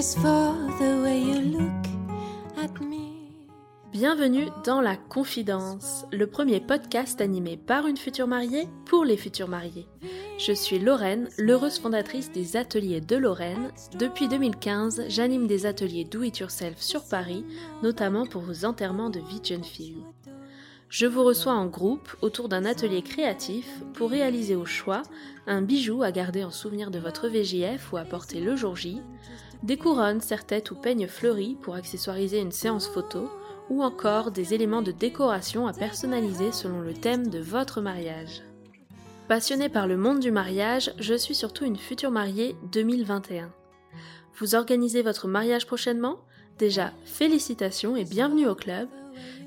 for the way you look at me. Bienvenue dans La Confidence, le premier podcast animé par une future mariée pour les futurs mariés. Je suis Lorraine, l'heureuse fondatrice des ateliers de Lorraine. Depuis 2015, j'anime des ateliers Do It Yourself sur Paris, notamment pour vos enterrements de vie de jeune fille. Je vous reçois en groupe autour d'un atelier créatif pour réaliser au choix un bijou à garder en souvenir de votre VJF ou à porter le jour J, des couronnes, serre-têtes ou peignes fleuris pour accessoiriser une séance photo, ou encore des éléments de décoration à personnaliser selon le thème de votre mariage. Passionnée par le monde du mariage, je suis surtout une future mariée 2021. Vous organisez votre mariage prochainement? Déjà, félicitations et bienvenue au club.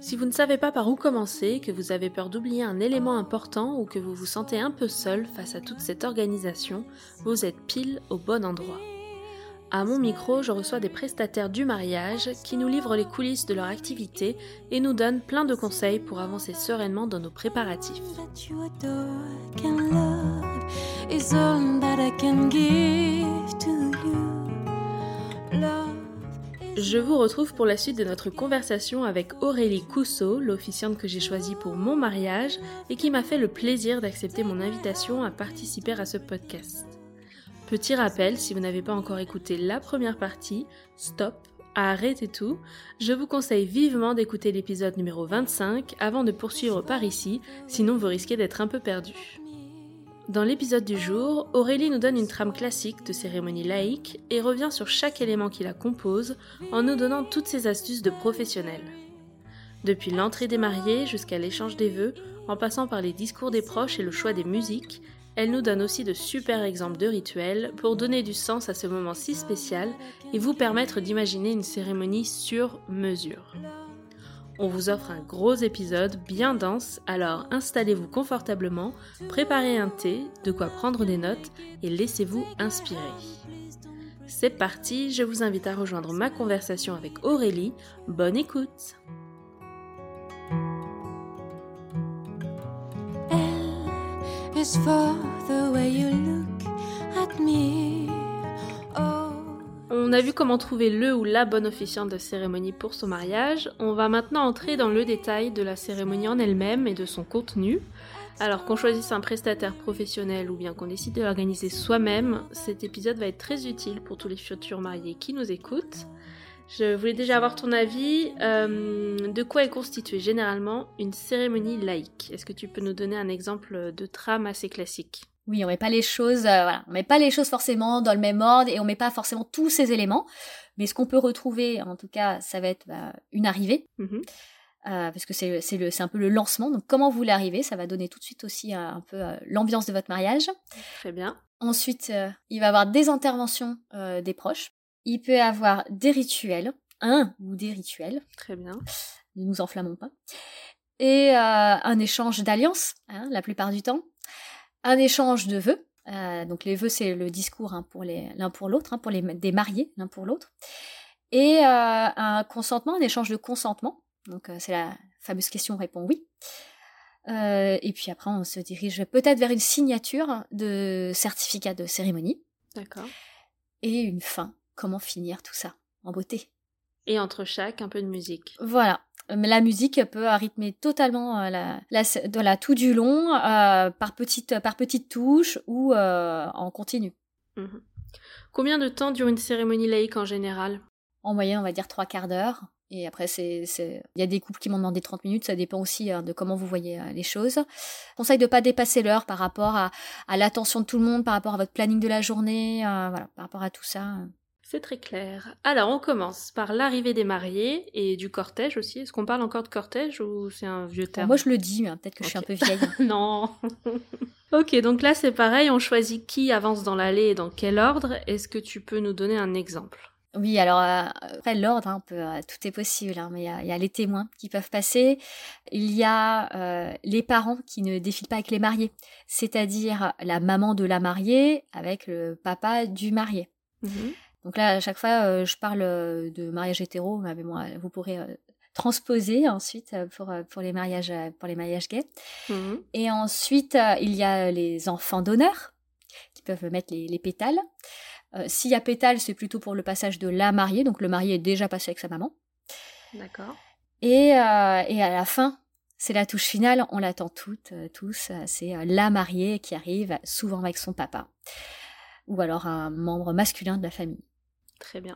Si vous ne savez pas par où commencer, que vous avez peur d'oublier un élément important ou que vous vous sentez un peu seul face à toute cette organisation, vous êtes pile au bon endroit. À mon micro, je reçois des prestataires du mariage qui nous livrent les coulisses de leur activité et nous donnent plein de conseils pour avancer sereinement dans nos préparatifs. Je vous retrouve pour la suite de notre conversation avec Aurélie Cousseau, l'officiante que j'ai choisie pour mon mariage et qui m'a fait le plaisir d'accepter mon invitation à participer à ce podcast. Petit rappel, si vous n'avez pas encore écouté la première partie, stop, arrêtez tout. Je vous conseille vivement d'écouter l'épisode numéro 25 avant de poursuivre par ici, sinon vous risquez d'être un peu perdu. Dans l'épisode du jour, Aurélie nous donne une trame classique de cérémonie laïque et revient sur chaque élément qui la compose en nous donnant toutes ses astuces de professionnel. Depuis l'entrée des mariés jusqu'à l'échange des vœux, en passant par les discours des proches et le choix des musiques, elle nous donne aussi de super exemples de rituels pour donner du sens à ce moment si spécial et vous permettre d'imaginer une cérémonie sur mesure. On vous offre un gros épisode bien dense, alors installez-vous confortablement, préparez un thé, de quoi prendre des notes et laissez-vous inspirer. C'est parti, je vous invite à rejoindre ma conversation avec Aurélie. Bonne écoute is for the way you look at me. Oh. On a vu comment trouver le ou la bonne officiante de cérémonie pour son mariage. On va maintenant entrer dans le détail de la cérémonie en elle-même et de son contenu. Alors qu'on choisisse un prestataire professionnel ou bien qu'on décide de l'organiser soi-même, cet épisode va être très utile pour tous les futurs mariés qui nous écoutent. Je voulais déjà avoir ton avis. euh, de quoi est constituée généralement une cérémonie laïque? Est-ce que tu peux nous donner un exemple de trame assez classique? Oui, on met pas les choses, euh, voilà, on met pas les choses forcément dans le même ordre et on met pas forcément tous ces éléments. Mais ce qu'on peut retrouver, en tout cas, ça va être bah, une arrivée, Mhm. euh, parce que c'est un peu le lancement. Donc comment vous voulez arriver, ça va donner tout de suite aussi un peu euh, l'ambiance de votre mariage. Très bien. Ensuite, il va y avoir des interventions des proches. Il peut y avoir des rituels, un ou des rituels. Très bien. ne nous enflammons pas. Et euh, un échange d'alliances, hein, la plupart du temps. Un échange de vœux. Euh, donc les vœux, c'est le discours hein, pour les- l'un pour l'autre, hein, pour les des mariés l'un pour l'autre. Et euh, un consentement, un échange de consentement. Donc c'est la fameuse question répond oui. Et puis après, on se dirige peut-être vers une signature de certificat de cérémonie D'accord. et une fin. Comment finir tout ça en beauté Et entre chaque, un peu de musique. Voilà. Mais La musique peut rythmer totalement euh, la, la, tout du long, euh, par petites par touches ou euh, en continu. Mhm. Combien de temps dure une cérémonie laïque en général? En moyenne, on va dire trois quarts d'heure. Et après, c'est, c'est... il y a des couples qui m'ont demandé 30 minutes, ça dépend aussi euh, de comment vous voyez euh, les choses. Conseil de pas dépasser l'heure par rapport à, à l'attention de tout le monde, par rapport à votre planning de la journée, euh, voilà, par rapport à tout ça. C'est très clair. Alors, on commence par l'arrivée des mariés et du cortège aussi. Est-ce qu'on parle encore de cortège ou c'est un vieux terme moi, je le dis, mais peut-être que je suis un peu vieille. Non. ok, donc là, c'est pareil. On choisit qui avance dans l'allée et dans quel ordre. Est-ce que tu peux nous donner un exemple? Oui, alors euh, après l'ordre, hein, euh, tout est possible, hein, mais il y a- il y, a les témoins qui peuvent passer. Il y a euh, les parents qui ne défilent pas avec les mariés, c'est-à-dire la maman de la mariée avec le papa du marié. Mhm. Donc là, à chaque fois, euh, je parle euh, de mariage hétéro, mais bon, vous pourrez euh, transposer ensuite euh, pour, euh, pour, les mariages, euh, pour les mariages gays. Mhm. Et ensuite, euh, il y a les enfants d'honneur qui peuvent mettre les, les pétales. S'il y a pétale, c'est plutôt pour le passage de la mariée, donc le marié est déjà passé avec sa maman. D'accord. Et, et à la fin, c'est la touche finale, on l'attend toutes, tous, c'est la mariée qui arrive, souvent avec son papa, ou alors un membre masculin de la famille. Très bien.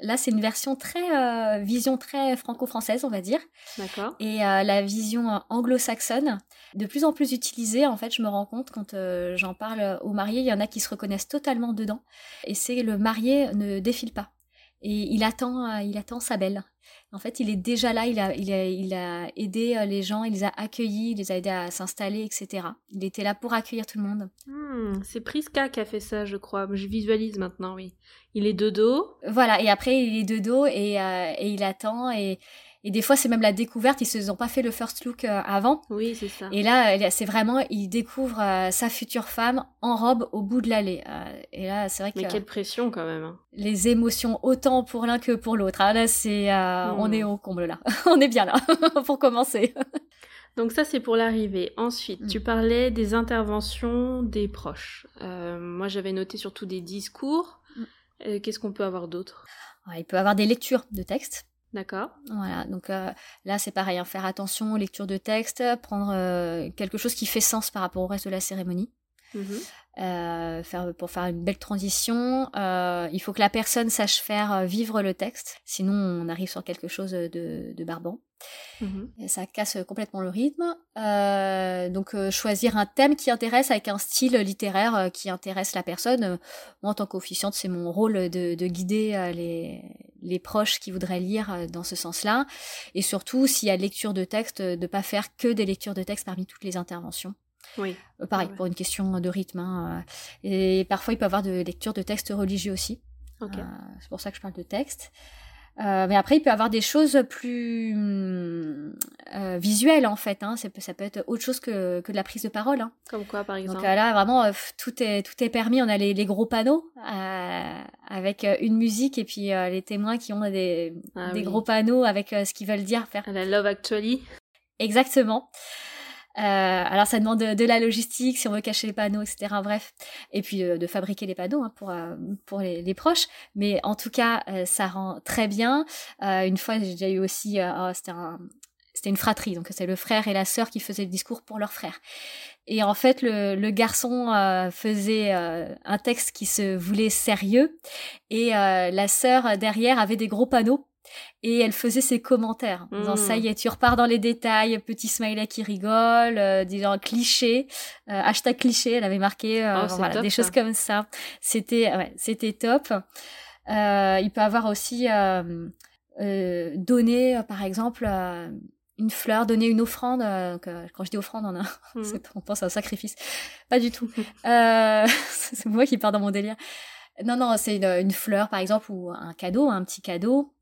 Là, c'est une version très euh, vision très franco-française, on va dire. D'accord. Et euh, la vision euh, anglo-saxonne, de plus en plus utilisée, en fait, je me rends compte quand j'en parle aux mariés, il y en a qui se reconnaissent totalement dedans. Et c'est le marié ne défile pas. Et il attend, il attend sa belle. En fait, il est déjà là, il a, il a, il a aidé euh, les gens, il les a accueillis, il les a aidés à s'installer, etc. Il était là pour accueillir tout le monde. Hmm, c'est Priska qui a fait ça, je crois. Je visualise maintenant, oui. Il est de dos. Voilà, et après, il est de dos et, euh, et il attend et, et des fois, c'est même la découverte. Ils se sont pas fait le first look euh, avant. Oui, c'est ça. Et là, c'est vraiment, il découvre euh, sa future femme en robe au bout de l'allée. Euh, et là, c'est vrai que. Mais quelle pression quand même. Hein. Les émotions, autant pour l'un que pour l'autre. Ah, là, c'est, on hmm. est au comble là. on est bien là pour commencer. Donc ça, c'est pour l'arrivée. Ensuite, tu hmm. parlais des interventions des proches. moi, j'avais noté surtout des discours. Hmm. Qu'est-ce qu'on peut avoir d'autre? Il peut avoir des lectures de textes. D'accord. Voilà, donc euh, là c'est pareil, hein, faire attention aux lectures de texte, prendre euh, quelque chose qui fait sens par rapport au reste de la cérémonie. Mhm. Euh, faire, pour faire une belle transition, il faut que la personne sache faire vivre le texte, sinon on arrive sur quelque chose de, de barbant. Mhm. ça casse complètement le rythme. Euh, donc euh, choisir un thème qui intéresse avec un style littéraire euh, qui intéresse la personne. moi, en tant qu'officiante, c'est mon rôle de, guider les, les, proches qui voudraient lire dans ce sens-là. Et surtout, s'il y a lecture de texte, de pas faire que des lectures de texte parmi toutes les interventions. Oui. pareil, pour une question de rythme. Hein, et parfois, il peut y avoir de lecture de textes religieux aussi. c'est pour ça que je parle de texte. Euh, mais après, il peut y avoir des choses plus euh, visuelles en fait. Hein. Ça, peut, être autre chose que, que de la prise de parole. Hein. Comme quoi, par exemple Donc euh, là, vraiment, tout est tout est permis. On a les, les gros panneaux avec une musique et puis les témoins qui ont des, ah des gros panneaux avec ce qu'ils veulent dire. Faire. La Love Actually. Exactement. Euh, alors ça demande de, la logistique, si on veut cacher les panneaux, etc. Bref, et puis euh, de fabriquer les panneaux hein, pour euh, pour les, les, proches. Mais en tout cas, ça rend très bien. une fois, j'ai déjà eu aussi, oh, c'était un, c'était une fratrie, donc c'est le frère et la sœur qui faisaient le discours pour leur frère. Et en fait, le, le garçon faisait un texte qui se voulait sérieux, et la sœur derrière avait des gros panneaux et elle faisait ses commentaires en disant ça y est tu repars dans les détails petit smiley qui rigole euh, disant cliché euh, hashtag cliché elle avait marqué euh, oh, voilà, des choses comme ça c'était ouais, c'était top euh, il peut avoir aussi donné par exemple une fleur, donner une offrande. quand je dis offrande, on, a, mm. on pense à un sacrifice. Pas du tout. c'est moi qui pars dans mon délire. Non, non, c'est une, une, fleur, par exemple, ou un cadeau, un petit cadeau.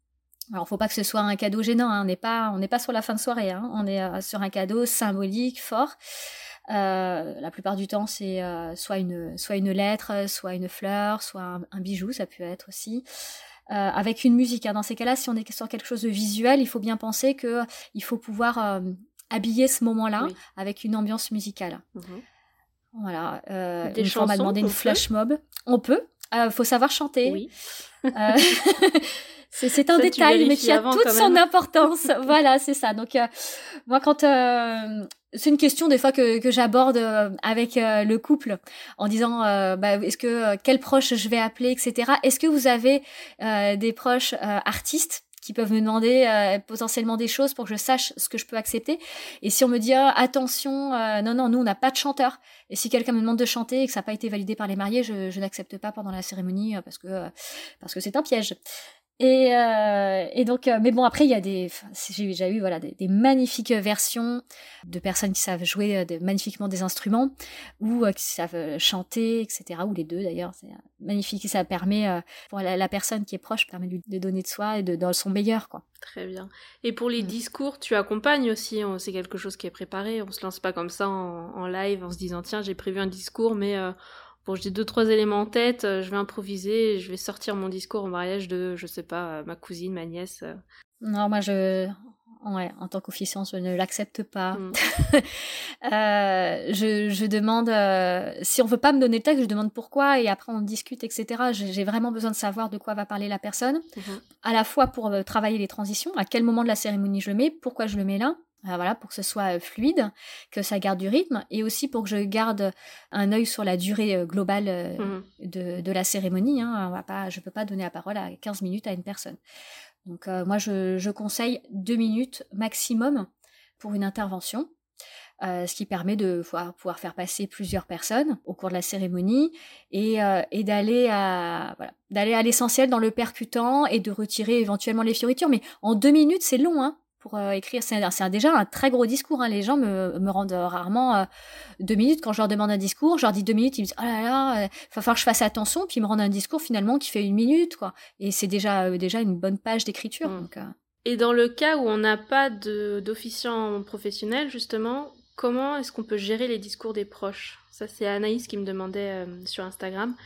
Alors, faut pas que ce soit un cadeau gênant. Hein. On n'est pas, on n'est pas sur la fin de soirée. Hein. On est euh, sur un cadeau symbolique, fort. Euh, la plupart du temps, c'est euh, soit une, soit une lettre, soit une fleur, soit un, bijou. Ça peut être aussi. avec une musique. Hein. Dans ces cas-là, si on est sur quelque chose de visuel, il faut bien penser que il faut pouvoir habiller ce moment-là avec une ambiance musicale. Mhm. Voilà. Des une fois, on m'a demandé une flash mob. On peut. Il faut savoir chanter. Oui. C'est un détail, mais qui a toute son importance. voilà, c'est ça. Donc, euh, moi, quand euh, c'est une question des fois que, que j'aborde euh, avec le couple en disant bah, est-ce que quel proche je vais appeler, etc. Est-ce que vous avez des proches artistes qui peuvent me demander potentiellement des choses pour que je sache ce que je peux accepter? Et si on me dit ah, attention, non non, nous on n'a pas de chanteur. Et si quelqu'un me demande de chanter et que ça n'a pas été validé par les mariés, je, je n'accepte pas pendant la cérémonie parce que parce que c'est un piège. Et, euh, et donc, euh, mais bon, après, il y a des, j'ai déjà eu voilà des, magnifiques versions de personnes qui savent jouer euh, magnifiquement des instruments ou qui savent chanter, etc. Ou les deux d'ailleurs, c'est magnifique. Ça permet pour la, personne qui est proche, permet de, de donner de soi et de dans son meilleur, quoi. Très bien. Et pour les mm. discours, tu accompagnes aussi. C'est quelque chose qui est préparé. On se lance pas comme ça en, en live en se disant tiens j'ai prévu un discours, mais Bon, j'ai deux, trois éléments en tête, euh, je vais improviser, je vais sortir mon discours au mariage de, je sais pas, euh, ma cousine, ma nièce. Euh. Non, moi, je, ouais, en tant qu'officiant, je ne l'accepte pas. Mm. Euh, je, je demande, euh, si on veut pas me donner le texte, je demande pourquoi et après on discute, etc. J'ai vraiment besoin de savoir de quoi va parler la personne, Mhm. à la fois pour euh, travailler les transitions, à quel moment de la cérémonie je le mets, pourquoi je le mets là. Euh, voilà, pour que ce soit euh, fluide, que ça garde du rythme, et aussi pour que je garde un œil sur la durée euh, globale euh, Mhm. de, de la cérémonie. Hein. On va pas, je ne peux pas donner la parole à 15 minutes à une personne. Donc euh, moi, je, je conseille deux minutes maximum pour une intervention. euh, ce qui permet de pouvoir, pouvoir faire passer plusieurs personnes au cours de la cérémonie et, euh, et d'aller à voilà, d'aller à l'essentiel dans le percutant et de retirer éventuellement les fioritures. Mais en deux minutes, c'est long hein, pour euh, écrire. C'est déjà un très gros discours. Hein. Les gens me, me rendent rarement euh, deux minutes quand je leur demande un discours. Je leur dis deux minutes, ils me disent oh là là, euh, va falloir que je fasse attention. Puis ils me rendent un discours finalement qui fait une minute quoi. Et c'est déjà euh, déjà une bonne page d'écriture. Mm. Donc, euh, Et dans le cas où on n'a pas d'officiant professionnel, justement, comment est-ce qu'on peut gérer les discours des proches? Ça, c'est Anaïs qui me demandait euh, sur Instagram,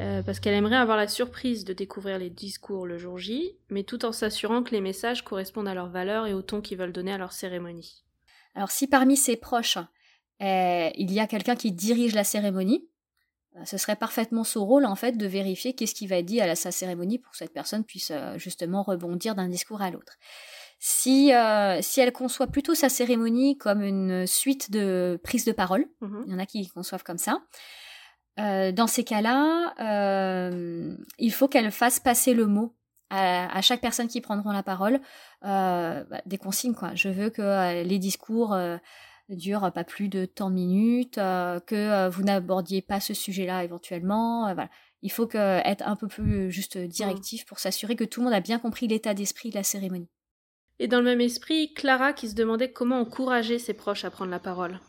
euh, parce qu'elle aimerait avoir la surprise de découvrir les discours le jour J, mais tout en s'assurant que les messages correspondent à leurs valeurs et au ton qu'ils veulent donner à leur cérémonie. Alors si parmi ses proches, euh, il y a quelqu'un qui dirige la cérémonie, ce serait parfaitement son rôle en fait de vérifier qu'est-ce qui va être dit à la, sa cérémonie pour que cette personne puisse justement rebondir d'un discours à l'autre. Si, euh, si elle conçoit plutôt sa cérémonie comme une suite de prises de parole, Mhm. il y en a qui conçoivent comme ça. Euh, dans ces cas-là, euh, il faut qu'elle fasse passer le mot à, à chaque personne qui prendront la parole, bah, des consignes. Quoi. Je veux que les discours durent pas plus de tant de minutes, que vous n'abordiez pas ce sujet-là éventuellement. voilà. Il faut que, être un peu plus juste directif pour s'assurer que tout le monde a bien compris l'état d'esprit de la cérémonie. Et dans le même esprit, Clara qui se demandait comment encourager ses proches à prendre la parole.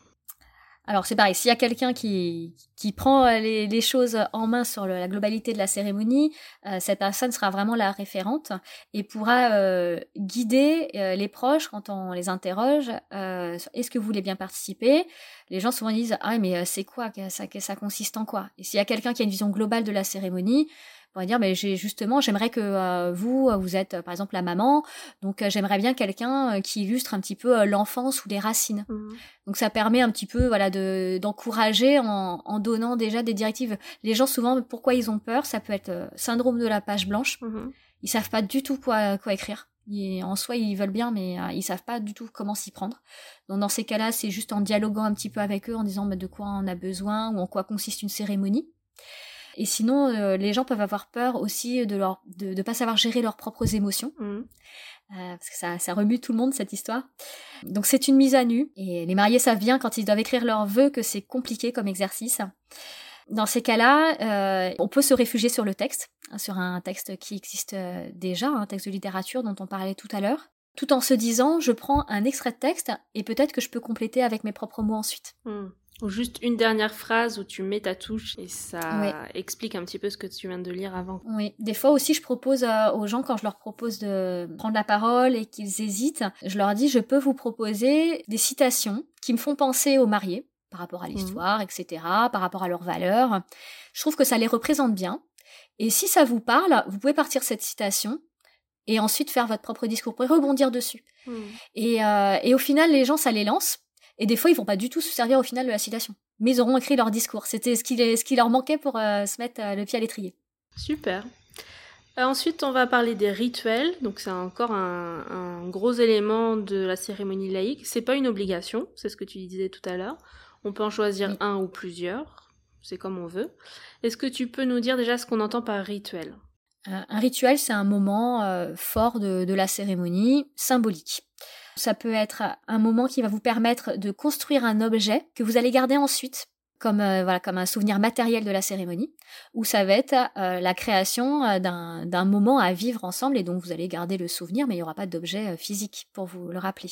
Alors c'est pareil, s'il y a quelqu'un qui, qui prend euh, les, choses en main sur la globalité de la cérémonie, euh, cette personne sera vraiment la référente et pourra euh, guider les proches quand on les interroge. est-ce que vous voulez bien participer? Les gens souvent disent ah mais c'est quoi ça, ça consiste en quoi? Et s'il y a quelqu'un qui a une vision globale de la cérémonie, on va dire mais j'ai justement j'aimerais que euh, vous vous êtes euh, par exemple la maman, donc euh, j'aimerais bien quelqu'un euh, qui illustre un petit peu euh, l'enfance ou les racines. Mhm. Donc ça permet un petit peu voilà de d'encourager en, en donnant déjà des directives. Les gens souvent pourquoi ils ont peur, ça peut être euh, syndrome de la page blanche. Mhm. Ils savent pas du tout quoi quoi écrire. En soi ils veulent bien mais euh, ils savent pas du tout comment s'y prendre. Donc dans ces cas-là c'est juste en dialoguant un petit peu avec eux en disant bah, de quoi on a besoin ou en quoi consiste une cérémonie. Et sinon euh, les gens peuvent avoir peur aussi de leur de, de pas savoir gérer leurs propres émotions. Mhm. Euh, parce que ça, ça remue tout le monde cette histoire. Donc c'est une mise à nu et les mariés savent bien quand ils doivent écrire leurs vœux que c'est compliqué comme exercice. Dans ces cas-là, euh, on peut se réfugier sur le texte, hein, sur un texte qui existe déjà, un texte de littérature dont on parlait tout à l'heure, tout en se disant je prends un extrait de texte et peut-être que je peux compléter avec mes propres mots ensuite. Mhm. Ou juste une dernière phrase où tu mets ta touche et ça explique un petit peu ce que tu viens de lire avant. Oui, des fois aussi, je propose euh, aux gens, quand je leur propose de prendre la parole et qu'ils hésitent, je leur dis, je peux vous proposer des citations qui me font penser aux mariés, par rapport à l'histoire, etc., par rapport à leurs valeurs. Je trouve que ça les représente bien. Et si ça vous parle, vous pouvez partir cette citation et ensuite faire votre propre discours, vous pouvez rebondir dessus. Mhm. Et, euh, et au final, les gens, ça les lance. Et des fois, ils vont pas du tout se servir au final de la citation. Mais ils auront écrit leur discours. C'était ce qui, ce qui leur manquait pour euh, se mettre euh, le pied à l'étrier. Super. Euh, ensuite, on va parler des rituels. Donc, c'est encore un, un gros élément de la cérémonie laïque. C'est pas une obligation, c'est ce que tu disais tout à l'heure. On peut en choisir Oui. un ou plusieurs. C'est comme on veut. Est-ce que tu peux nous dire déjà ce qu'on entend par rituel? Euh, Un rituel, c'est un moment euh, fort de, de la cérémonie, symbolique. Ça peut être un moment qui va vous permettre de construire un objet que vous allez garder ensuite comme, euh, voilà, comme un souvenir matériel de la cérémonie, ou ça va être euh, la création euh, d'un d'un moment à vivre ensemble, et donc vous allez garder le souvenir, mais il n'y aura pas d'objet euh, physique pour vous le rappeler.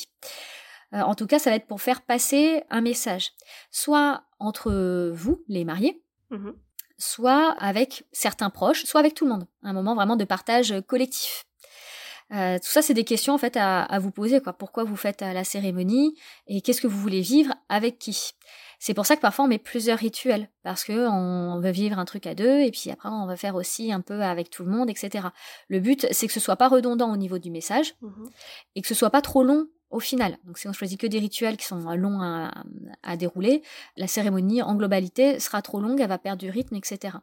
En tout cas, ça va être pour faire passer un message, soit entre vous, les mariés, Mhm. soit avec certains proches, soit avec tout le monde. Un moment vraiment de partage collectif. Euh, tout ça, c'est des questions en fait à, à vous poser. Quoi. Pourquoi vous faites euh, la cérémonie et qu'est-ce que vous voulez vivre avec qui? C'est pour ça que parfois on met plusieurs rituels parce que on veut vivre un truc à deux et puis après on va faire aussi un peu avec tout le monde, etc. Le but, c'est que ce soit pas redondant au niveau du message Mhm. et que ce soit pas trop long au final. Donc si on choisit que des rituels qui sont longs à, dérouler, la cérémonie en globalité sera trop longue, elle va perdre du rythme, etc.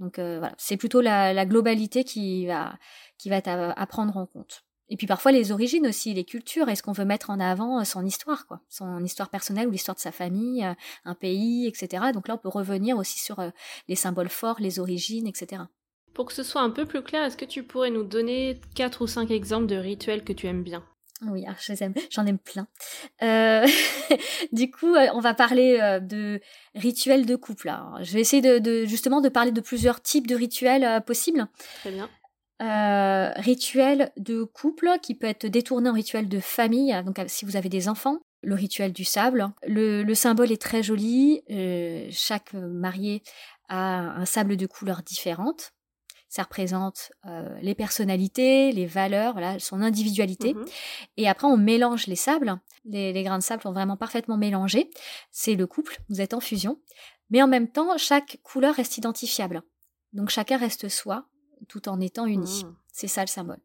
Donc voilà, c'est plutôt la, globalité qui va, qui va à, prendre en compte. Et puis parfois les origines aussi, les cultures, est-ce qu'on veut mettre en avant son histoire, quoi, son histoire personnelle ou l'histoire de sa famille, un pays, etc. Donc là on peut revenir aussi sur les symboles forts, les origines, etc. Pour que ce soit un peu plus clair, est-ce que tu pourrais nous donner quatre ou cinq exemples de rituels que tu aimes bien? Oui, j'en aime plein. Euh, du coup, euh, on va parler euh, de rituels de couple. je vais essayer de, justement de parler de plusieurs types de rituels possibles. Très bien. rituel de couple qui peut être détourné en rituel de famille. Donc, si vous avez des enfants, le rituel du sable. le symbole est très joli. chaque marié a un sable de couleurs différentes ça représente euh, les personnalités, les valeurs, voilà, son individualité. Mmh Et après, on mélange les sables. Les, grains de sable sont vraiment parfaitement mélangés. C'est le couple, vous êtes en fusion. Mais en même temps, chaque couleur reste identifiable. Donc chacun reste soi, tout en étant uni. Mmh. C'est ça le symbole.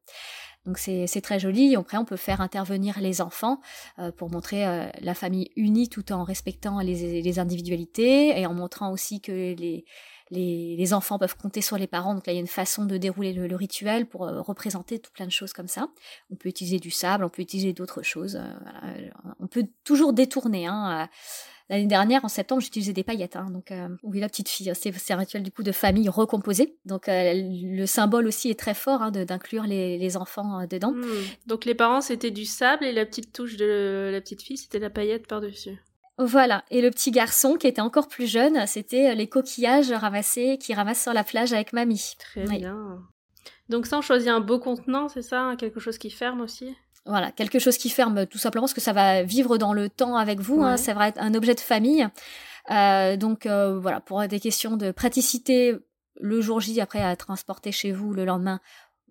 Donc c'est très joli. Après, on peut faire intervenir les enfants euh, pour montrer euh, la famille unie tout en respectant les, les, individualités et en montrant aussi que les, les, enfants peuvent compter sur les parents. Donc là, il y a une façon de dérouler le, rituel pour euh, représenter tout plein de choses comme ça. On peut utiliser du sable, on peut utiliser d'autres choses. Euh, on peut toujours détourner. Hein, euh, L'année dernière, en septembre, j'utilisais des paillettes. Hein, donc, oui, la petite fille, c'est un rituel du coup de famille recomposée. Donc, le symbole aussi est très fort hein, d'inclure les, enfants dedans. Hmm. Donc, les parents, c'était du sable et la petite touche de la petite fille, c'était la paillette par-dessus. Voilà. Et le petit garçon qui était encore plus jeune, c'était euh, les coquillages ramassés qui ramasse sur la plage avec mamie. Très bien. Donc ça, on choisit un beau contenant, c'est ça Quelque chose qui ferme aussi? Voilà, quelque chose qui ferme tout simplement parce que ça va vivre dans le temps avec vous. Hein, ça va être un objet de famille. Euh, donc euh, voilà, pour des questions de praticité, le jour J après à transporter chez vous le lendemain,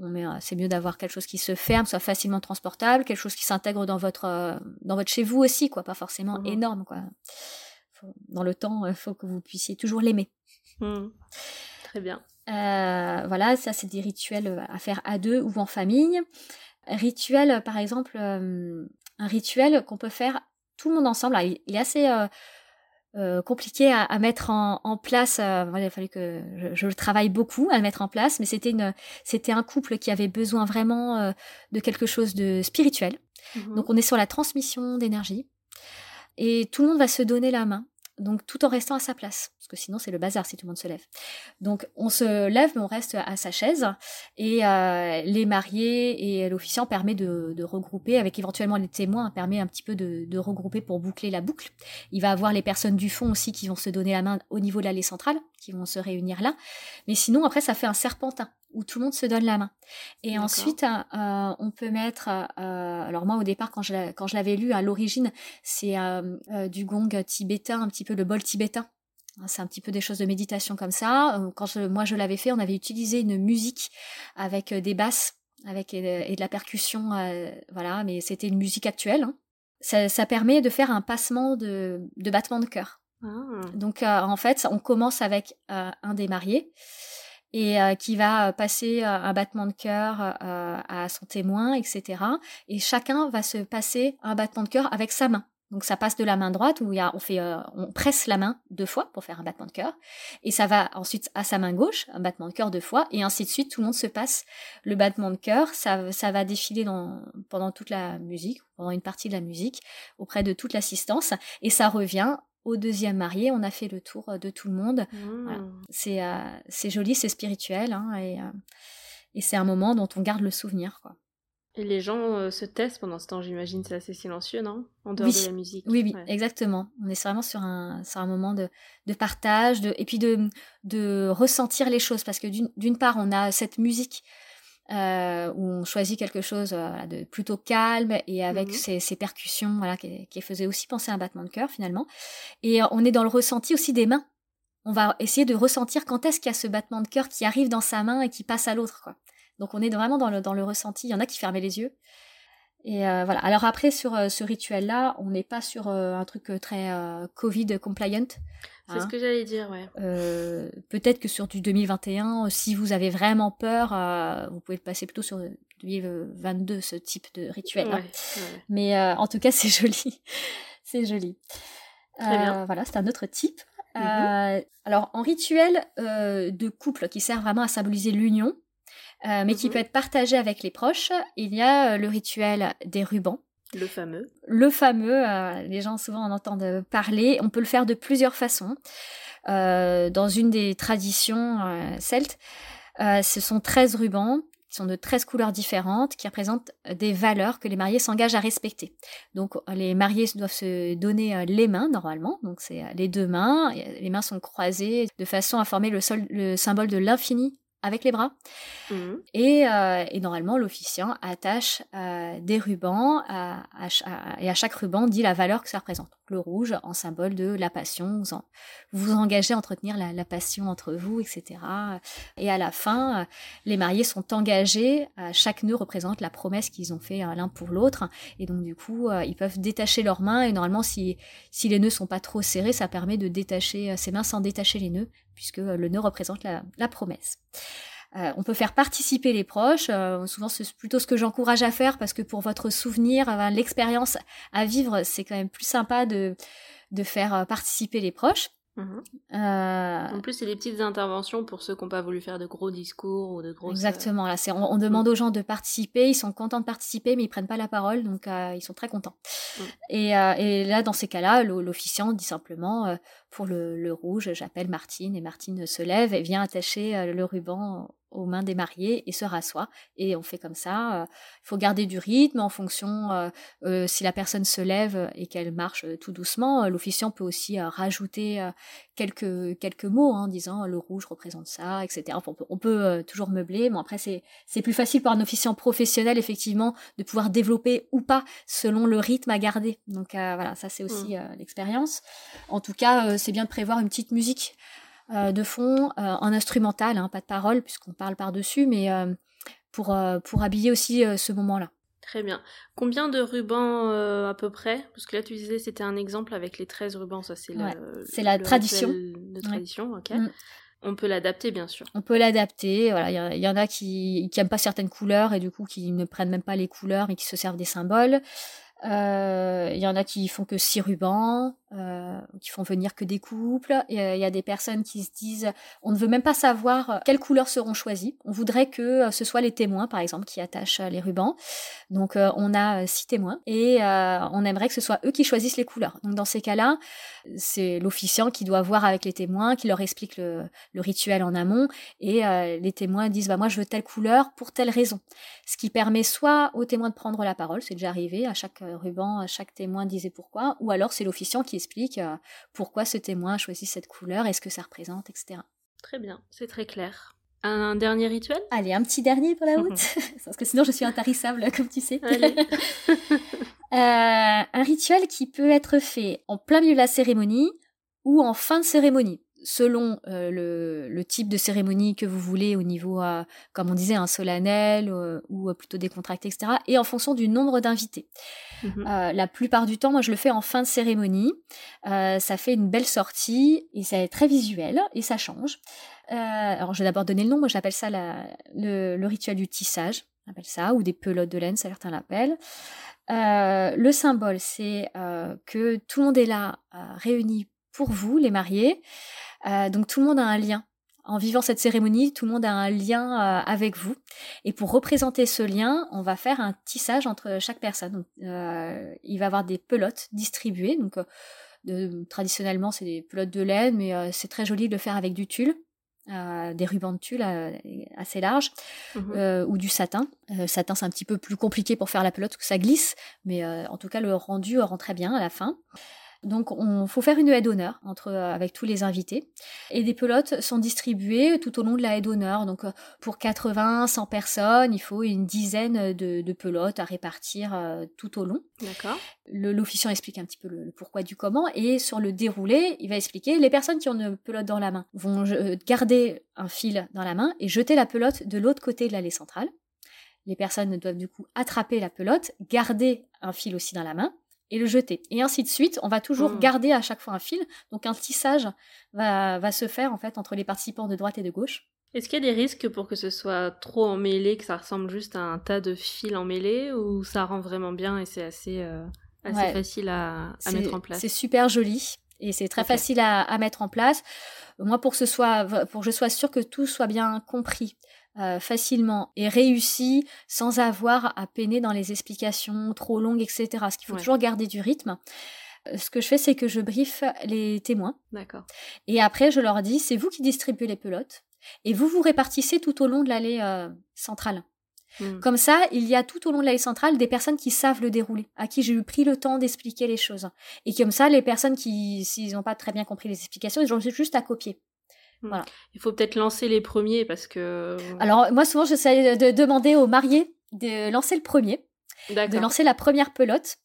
euh, c'est mieux d'avoir quelque chose qui se ferme, soit facilement transportable, quelque chose qui s'intègre dans votre euh, dans votre chez vous aussi, quoi, pas forcément mmh énorme, quoi. dans le temps, il faut que vous puissiez toujours l'aimer. Mmh. Très bien. Euh, voilà, ça c'est des rituels à faire à deux ou en famille. Rituel, par exemple, un rituel qu'on peut faire tout le monde ensemble. il est assez euh, compliqué à, mettre en, place. Euh, il a fallu que je, le travaille beaucoup à le mettre en place, mais c'était une, c'était un couple qui avait besoin vraiment euh, de quelque chose de spirituel. Mmh Donc on est sur la transmission d'énergie et tout le monde va se donner la main donc tout en restant à sa place, parce que sinon c'est le bazar si tout le monde se lève. Donc on se lève, mais on reste à sa chaise, et euh, les mariés et l'officiant permet de, regrouper, avec éventuellement les témoins, permet un petit peu de, regrouper pour boucler la boucle. Il va avoir les personnes du fond aussi qui vont se donner la main au niveau de l'allée centrale, qui vont se réunir là. Mais sinon après ça fait un serpentin où tout le monde se donne la main. Et ensuite, euh, on peut mettre, euh, alors moi au départ quand je, quand je l'avais lu à l'origine, c'est du gong tibétain, un petit peu le bol tibétain. C'est un petit peu des choses de méditation comme ça. Quand moi je l'avais fait, on avait utilisé une musique avec des basses, avec et de la percussion, voilà, mais c'était une musique actuelle. Hein. Ça, permet de faire un passement de, de battement de cœur. Ah. Donc en fait, on commence avec un des mariés et euh, qui va passer euh, un battement de cœur euh, à son témoin, etc. Et chacun va se passer un battement de cœur avec sa main. Donc ça passe de la main droite où il y a, on fait, on presse la main deux fois pour faire un battement de cœur, et ça va ensuite à sa main gauche, un battement de cœur deux fois, et ainsi de suite. Tout le monde se passe le battement de cœur. Ça, ça va défiler dans, pendant toute la musique, pendant une partie de la musique, auprès de toute l'assistance, et ça revient au deuxième marié, on a fait le tour euh, de tout le monde. Mmh. Euh, c'est joli, c'est spirituel, hein, euh, et, c'est un moment dont on garde le souvenir. Quoi. Et les gens se testent pendant ce temps, j'imagine, c'est assez silencieux, non? En dehors de la musique. Oui, oui, exactement. On est vraiment sur un, un moment de, partage, de, et puis de, de ressentir les choses, parce que d'une part, on a cette musique euh, où on choisit quelque chose euh, de plutôt calme et avec mmh ces, percussions voilà, qui, qui faisaient aussi penser à un battement de cœur finalement. Et euh, on est dans le ressenti aussi des mains. On va essayer de ressentir quand est-ce qu'il y a ce battement de cœur qui arrive dans sa main et qui passe à l'autre. Donc on est vraiment dans le, dans le ressenti. Il y en a qui fermaient les yeux. Et voilà. Alors après, sur ce rituel-là, on n'est pas sur un truc très Covid compliant. C'est ce hein. que j'allais dire, ouais. Euh, peut-être que sur du 2021, si vous avez vraiment peur, euh, vous pouvez le passer plutôt sur 2022 ce type de rituel. hein. Ouais. Mais euh, en tout cas, c'est joli. c'est joli. Très bien. Euh, voilà, c'est un autre type. Mhm. Euh, alors, en rituel euh, de couple qui sert vraiment à symboliser l'union, euh, mais qui Mhm. peut être partagé avec les proches, il y a euh, le rituel des rubans. Le fameux. Le fameux, euh, les gens souvent en entendent parler, on peut le faire de plusieurs façons. Euh, dans une des traditions celtes, ce sont 13 rubans qui sont de 13 couleurs différentes, qui représentent des valeurs que les mariés s'engagent à respecter. Donc les mariés doivent se donner les mains normalement, donc c'est les deux mains, les mains sont croisées de façon à former le, sol- le symbole de l'infini avec les bras. Et, euh, et normalement, l'officiant attache euh, des rubans à, à ch- à- et à chaque ruban dit la valeur que ça représente. Le rouge en symbole de la passion, vous en- vous, engagez à entretenir la, la passion entre vous, etc. Et à la fin, euh, les mariés sont engagés, chaque nœud représente la promesse qu'ils ont fait euh, l'un pour l'autre. Et donc du coup, ils peuvent détacher leurs mains et normalement, si, si les nœuds sont pas trop serrés, ça permet de détacher ses mains sans détacher les nœuds, puisque euh, le nœud représente la, promesse. Euh, on peut faire participer les proches. euh, souvent, c'est plutôt ce que j'encourage à faire parce que pour votre souvenir, euh, l'expérience à vivre, c'est quand même plus sympa de, de faire participer les proches. Mhm. Euh, En plus, c'est des petites interventions pour ceux qui n'ont pas voulu faire de gros discours ou de grosses. exactement. Là, c'est on, on demande aux gens de participer. Ils sont contents de participer, mais ils prennent pas la parole, donc euh, ils sont très contents. Mm. Et, euh, et là, dans ces cas-là, l'o- l'officiant dit simplement euh, pour le, le rouge, j'appelle Martine et Martine se lève et vient attacher euh, le ruban aux mains des mariés et se rassoit. Et on fait comme ça. Il faut garder du rythme en fonction euh, euh, si la personne se lève et qu'elle marche euh, tout doucement. euh, L'officiant peut aussi euh, rajouter euh, quelques quelques mots hein, en disant le rouge représente ça, etc. Enfin, on peut, on peut euh, toujours meubler, mais après c'est c'est plus facile pour un officiant professionnel effectivement de pouvoir développer ou pas selon le rythme à garder. Donc euh, voilà, ça c'est aussi euh, l'expérience. En tout cas, euh, c'est bien de prévoir une petite musique euh, de fond, euh, en instrumental, hein, pas de parole puisqu'on parle par dessus, mais euh, pour euh, pour habiller aussi euh, ce moment-là. Très bien. Combien de rubans euh, à peu près? Parce que là, tu disais c'était un exemple avec les 13 rubans, ça c'est Ouais, la tradition. De tradition, ok. Mm. On peut l'adapter, bien sûr. On peut l'adapter. Voilà, il y, en a qui qui aiment pas certaines couleurs et du coup qui ne prennent même pas les couleurs mais qui se servent des symboles. Euh, Il y en a qui font que six rubans, euh, qui font venir que des couples. Euh, Il y a des personnes qui se disent on ne veut même pas savoir euh, quelles couleurs seront choisies. On voudrait que euh, ce soit les témoins, par exemple, qui attachent les rubans. Donc on a six témoins et on aimerait que ce soit eux qui choisissent les couleurs. Donc dans ces cas-là, c'est l'officiant qui doit voir avec les témoins, qui leur explique le, le rituel en amont et les témoins disent bah moi je veux telle couleur pour telle raison. Ce qui permet soit aux témoins de prendre la parole, c'est déjà arrivé, à chaque ruban, à chaque témoin disait pourquoi, ou alors c'est l'officiant qui explique euh, pourquoi ce témoin a choisi cette couleur, est-ce que ça représente, etc. Très bien, c'est très clair. Un, dernier rituel? Allez, un petit dernier pour la route, parce que sinon je suis intarissable, comme tu sais. Euh, un rituel qui peut être fait en plein milieu de la cérémonie ou en fin de cérémonie, selon euh, le, le type de cérémonie que vous voulez au niveau, euh, comme on disait, un solennel euh, ou plutôt décontracté, etc. Et en fonction du nombre d'invités. Euh, la plupart du temps, moi, je le fais en fin de cérémonie. Ça fait une belle sortie et c'est très visuel et ça change. Alors, je vais d'abord donner le nom. Moi, j'appelle ça la- le, le rituel du tissage. On appelle ça, ou des pelotes de laine, certains l'appellent. Le symbole, c'est que tout le monde est là, réuni pour vous, les mariés. Euh, donc, tout le monde a un lien. En vivant cette cérémonie, tout le monde a un lien euh, avec vous. Et pour représenter ce lien, on va faire un tissage entre chaque personne. Donc, euh, il va y avoir des pelotes distribuées. Donc, de- traditionnellement, c'est des pelotes de laine, mais c'est très joli de le faire avec du tulle, euh, des rubans de tulle euh, assez larges, Mhm. euh, ou du satin. Satin, c'est un petit peu plus compliqué pour faire la pelote, parce que ça glisse, mais en tout cas, le rendu rend très bien à la fin. Donc, on faut faire une haie d'honneur entre euh, avec tous les invités. Et des pelotes sont distribuées tout au long de la haie d'honneur. Donc, euh, pour 80, 100 personnes, il faut une dizaine de, de pelotes à répartir euh, tout au long. D'accord. L'officiant explique un petit peu le, le pourquoi du comment. Et sur le déroulé, il va expliquer les personnes qui ont une pelote dans la main vont garder un fil dans la main et jeter la pelote de l'autre côté de l'allée centrale. Les personnes doivent du coup attraper la pelote, garder un fil aussi dans la main et le jeter. Et ainsi de suite, on va toujours Mm. garder à chaque fois un fil. Donc un tissage va, va se faire en fait entre les participants de droite et de gauche. Est-ce qu'il y a des risques pour que ce soit trop emmêlé, que ça ressemble juste à un tas de fils emmêlés, ou ça rend vraiment bien et c'est assez, euh, assez facile à, mettre en place? C'est super joli et c'est très facile à, mettre en place. Moi, pour que ce soit, pour que je sois sûre que tout soit bien compris. Euh, facilement et réussi sans avoir à peiner dans les explications trop longues, etc. Parce qu'il faut toujours garder du rythme. Euh, ce que je fais, c'est que je briefe les témoins. D'accord. Et après, je leur dis, c'est vous qui distribuez les pelotes. Et vous vous répartissez tout au long de l'allée euh, centrale. Hmm. Comme ça, il y a tout au long de l'allée centrale des personnes qui savent le dérouler, à qui j'ai eu pris le temps d'expliquer les choses. Et comme ça, les personnes qui, s'ils n'ont pas très bien compris les explications, ils ont juste à copier. Voilà. Il faut peut-être lancer les premiers parce que. Alors, moi, souvent, j'essaie de demander aux mariés de lancer le premier de lancer la première pelote.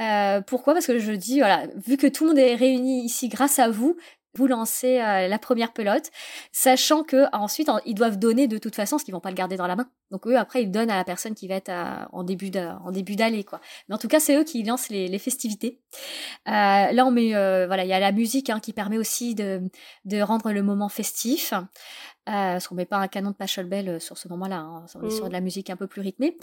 Euh, pourquoi? Parce que je dis, voilà, vu que tout le monde est réuni ici grâce à vous, vous lancez euh, la première pelote, sachant que ensuite ils doivent donner de toute façon, parce qu'ils vont pas le garder dans la main. Donc eux après ils donnent à la personne qui va être en début en début d'allée quoi. Mais en tout cas c'est eux qui lancent les, festivités. Euh, là on met euh, voilà il y a la musique hein, qui permet aussi de de rendre le moment festif. parce qu'on met pas un canon de Pachelbel sur ce moment-là, hein, on est sur mmh. de la musique un peu plus rythmée.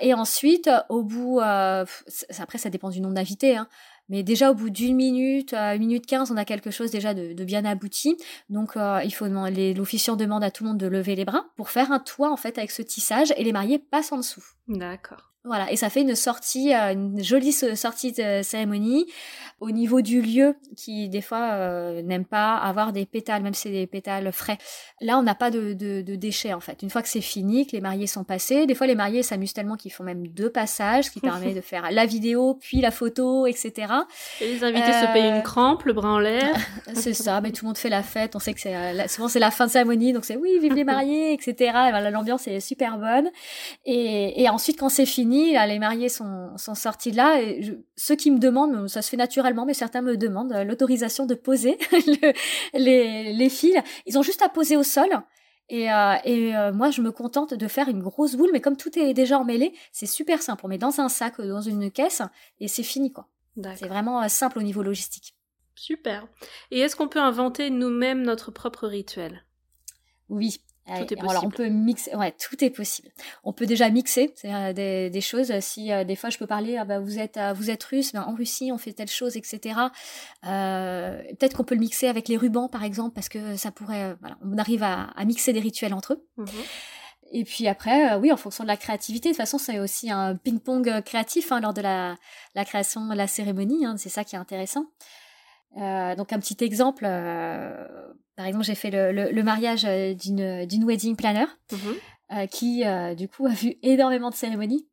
Et ensuite, au bout, après ça dépend du nombre d'invités, hein, mais déjà, au bout d'une minute, une minute quinze, on a quelque chose déjà de, bien abouti. Donc, euh, il faut l'officiant demande à tout le monde de lever les bras pour faire un toit en fait avec ce tissage et les mariés passent en dessous. D'accord. Voilà, et ça fait une sortie, euh, une jolie sortie de cérémonie au niveau du lieu qui des fois euh, n'aime pas avoir des pétales, même si c'est des pétales frais. Là, on n'a pas de, de, de, déchets en fait. Une fois que c'est fini, que les mariés sont passés, des fois les mariés s'amusent tellement qu'ils font même deux passages, ce qui permet de faire la vidéo puis la photo, etc. Et les invités se payent une crampe, le bras en l'air. c'est ça, mais tout le monde fait la fête. On sait que c'est souvent c'est la fin de cérémonie, donc c'est oui, vive les mariés, etc. L'ambiance est super bonne. Et, et ensuite, quand c'est fini les mariés sont, sont sortis de là. Et ceux qui me demandent, ça se fait naturellement, mais certains me demandent euh, l'autorisation de poser les, les fils. Ils ont juste à poser au sol. Et, euh, et euh, moi, je me contente de faire une grosse boule, mais comme tout est déjà emmêlé, c'est super simple. On met dans un sac, dans une caisse, et c'est fini, quoi. C'est vraiment simple au niveau logistique. Super. Et est-ce qu'on peut inventer nous-mêmes notre propre rituel? Oui. Tout est Alors on peut mixer, ouais, tout est possible. On peut déjà mixer des, des, choses. Si euh, des fois je peux parler, ah bah, vous êtes euh, vous êtes russe, ben, en Russie on fait telle chose, etc. Euh, Peut-être qu'on peut le mixer avec les rubans par exemple, parce que ça pourrait, voilà, on arrive à, à mixer des rituels entre eux. Mmh Et puis après, oui, en fonction de la créativité. De toute façon, c'est aussi un ping-pong créatif hein, lors de la, la création de la cérémonie. Hein, c'est ça qui est intéressant. Euh, donc un petit exemple, euh, par exemple j'ai fait le, le, mariage euh, d'une d'une wedding planner mhm. qui du coup a vu énormément de cérémonies.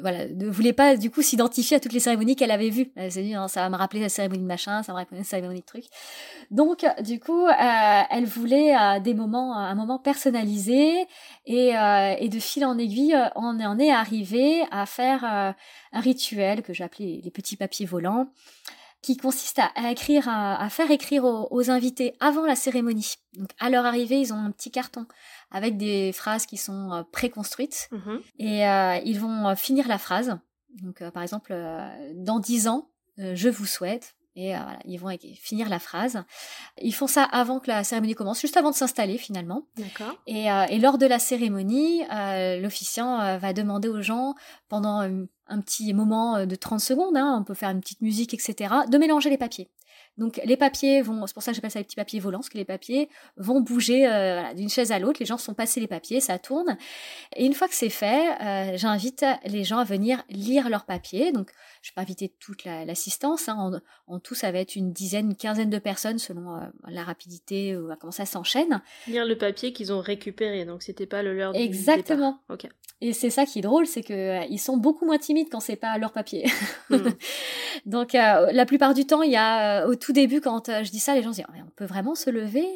voilà, ne voulait pas du coup s'identifier à toutes les cérémonies qu'elle avait vues. Elle s'est dit ça va me rappeler la cérémonie de machin, ça va me rappeler la cérémonie de truc. Donc du coup, elle voulait des moments, un moment personnalisé et, et de fil en aiguille, on en est arrivé à faire un rituel que j'appelais les petits papiers volants qui consiste à, écrire, à, faire écrire aux, invités avant la cérémonie. Donc à leur arrivée, ils ont un petit carton avec des phrases qui sont euh, préconstruites mhm. et euh, ils vont euh, finir la phrase. Donc par exemple, dans dix ans, je vous souhaite. Et voilà, ils vont finir la phrase. Ils font ça avant que la cérémonie commence, juste avant de s'installer finalement. D'accord. Et, et, lors de la cérémonie, l'officiant va demander aux gens pendant un petit moment euh, de 30 secondes, hein, on peut faire une petite musique, etc., de mélanger les papiers. Donc les papiers vont, c'est pour ça que j'appelle ça les petits papiers volants, parce que les papiers vont bouger euh, d'une chaise à l'autre, les gens sont passés les papiers, ça tourne. Et une fois que c'est fait, euh, j'invite les gens à venir lire leurs papiers. Donc je vais pas inviter toute l'assistance, hein. en, tout ça va être une dizaine, une quinzaine de personnes selon la rapidité ou comment ça s'enchaîne. Lire le papier qu'ils ont récupéré, donc c'était pas le leur. Exactement. Du ok. Et c'est ça qui est drôle, c'est que euh, ils sont beaucoup moins timides quand c'est pas leur papier. Hmm. Donc euh, la plupart du temps, il y a euh, tout début quand je dis ça, les gens se disent oh, on peut vraiment se lever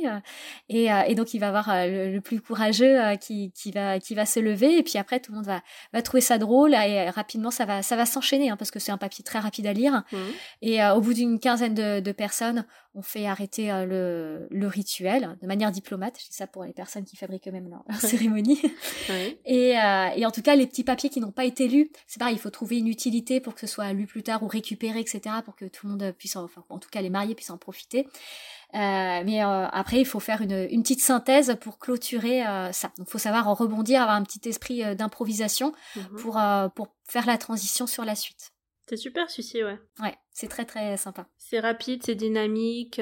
et, et, donc il va avoir le, plus courageux qui, qui, va qui va se lever. Et puis après tout le monde va, va trouver ça drôle. Et rapidement ça va ça va s'enchaîner hein, parce que c'est un papier très rapide à lire. Hmm. et au bout d'une quinzaine de, de, personnes, on fait arrêter le, le, rituel de manière diplomate. Je dis ça pour les personnes qui fabriquent eux-mêmes leur, cérémonie. Et et en tout cas, les petits papiers qui n'ont pas été lus, c'est pareil, il faut trouver une utilité pour que ce soit lu plus tard ou récupéré, etc., pour que tout le monde puisse, en, enfin, en tout cas les mariés puissent en profiter. mais après, il faut faire une, une, petite synthèse pour clôturer ça. Donc, il faut savoir rebondir, avoir un petit esprit d'improvisation mmh pour, pour faire la transition sur la suite. C'est super celui ouais. Ouais, c'est très très sympa. C'est rapide, c'est dynamique,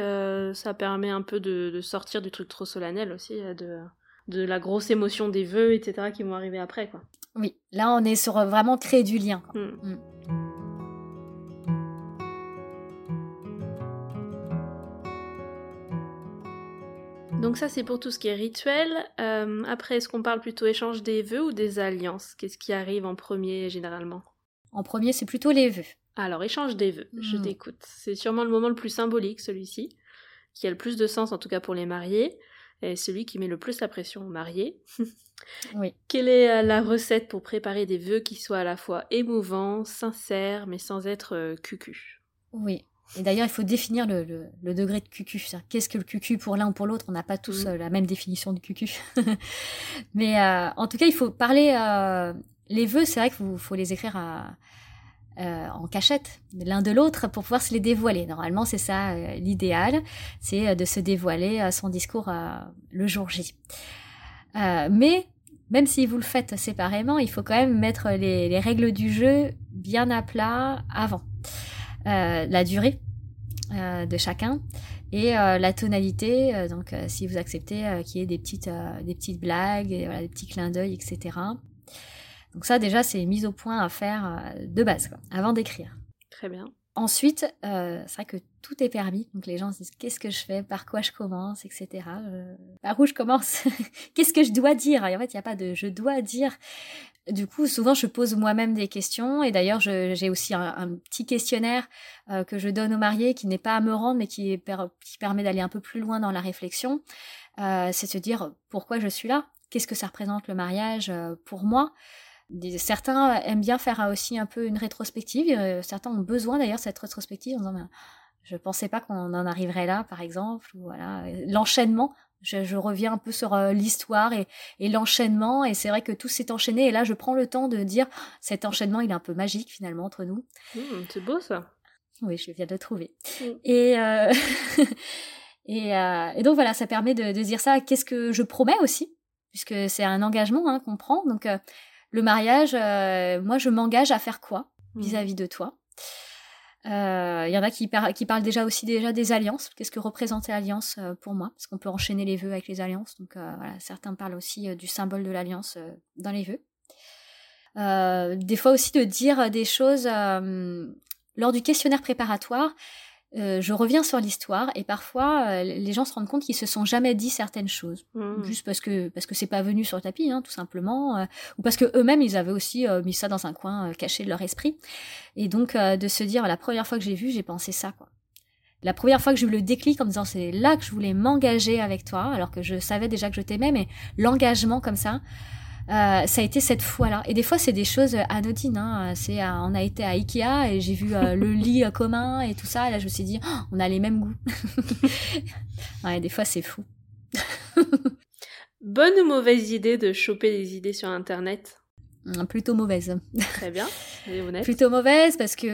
ça permet un peu de, de, sortir du truc trop solennel aussi, de, de la grosse émotion des vœux, etc., qui vont arriver après, quoi. Oui, là on est sur vraiment créer du lien. Mm. Mm. Donc ça c'est pour tout ce qui est rituel. Euh, après, est-ce qu'on parle plutôt échange des vœux ou des alliances? Qu'est-ce qui arrive en premier généralement? En premier, c'est plutôt les vœux. Alors, échange des vœux, je mm. t'écoute. C'est sûrement le moment le plus symbolique, celui-ci, qui a le plus de sens en tout cas pour les mariés est celui qui met le plus la pression aux mariés. oui. Quelle est euh, la recette pour préparer des vœux qui soient à la fois émouvants, sincères, mais sans être euh, cucu? Oui. Et d'ailleurs, il faut définir le, degré de cucu. Qu'est-ce que le cucu pour l'un ou pour l'autre? On n'a pas tous mm. euh, la même définition de cucu. mais en tout cas, il faut parler. Les vœux, c'est vrai qu'il faut les écrire euh, en cachette l'un de l'autre pour pouvoir se les dévoiler. Normalement, c'est ça euh, l'idéal, c'est euh, de se dévoiler son discours le jour J. mais même si vous le faites séparément, il faut quand même mettre les, règles du jeu bien à plat avant. la durée de chacun et la tonalité. donc, si vous acceptez qu'il y ait des petites, des petites blagues, des petits clins d'œil, etc. Donc ça déjà c'est mise au point à faire euh, de base avant d'écrire. Très bien. Ensuite, euh, c'est vrai que tout est permis. Donc les gens se disent qu'est-ce que je fais, par quoi je commence, etc. Euh, par où je commence, qu'est-ce que je dois dire? Et en fait, il n'y a pas de je dois dire. Du coup, souvent, je pose moi-même des questions. Et d'ailleurs, j'ai aussi un, petit questionnaire que je donne aux mariés qui n'est pas à me rendre, mais qui, qui permet d'aller un peu plus loin dans la réflexion. c'est se dire pourquoi je suis là? Qu'est-ce que ça représente le mariage pour moi? Certains aiment bien faire aussi un peu une rétrospective. Euh, certains ont besoin d'ailleurs de cette rétrospective en disant ben, je pensais pas qu'on en arriverait là, par exemple. voilà, l'enchaînement. Je, reviens un peu sur euh, l'histoire et, l'enchaînement. Et c'est vrai que tout s'est enchaîné. Et là, je prends le temps de dire cet enchaînement, il est un peu magique finalement entre nous. Mmh, c'est beau ça. Oui, je viens de le trouver. Mmh. Et, euh, et, donc voilà, ça permet de, dire ça. Qu'est-ce que je promets aussi, puisque c'est un engagement hein, qu'on prend. Donc le mariage, euh, moi, je m'engage à faire quoi mmh. vis-à-vis de toi? Il euh, y en a qui, qui, parlent déjà aussi déjà des alliances. Qu'est-ce que représente l'alliance euh, pour moi? Parce qu'on peut enchaîner les vœux avec les alliances. Donc voilà, certains parlent aussi du symbole de l'alliance dans les vœux. des fois aussi de dire des choses lors du questionnaire préparatoire. Euh, je reviens sur l'histoire et parfois euh, les gens se rendent compte qu'ils se sont jamais dit certaines choses. Mmh. juste parce que parce que c'est pas venu sur le tapis hein, tout simplement euh, ou parce que eux-mêmes ils avaient aussi mis ça dans un coin caché de leur esprit. Et donc de se dire la première fois que j'ai vu j'ai pensé ça quoi. La première fois que j'ai eu le déclic en me disant c'est là que je voulais m'engager avec toi alors que je savais déjà que je t'aimais mais l'engagement comme ça euh, ça a été cette fois-là. Et des fois, c'est des choses anodines. Hein. C'est, euh, on a été à Ikea et j'ai vu euh, le lit commun et tout ça. Et là, je me suis dit, oh, on a les mêmes goûts. ouais, des fois, c'est fou. Bonne ou mauvaise idée de choper des idées sur Internet? Hum, Plutôt mauvaise. Très bien. Plutôt mauvaise parce que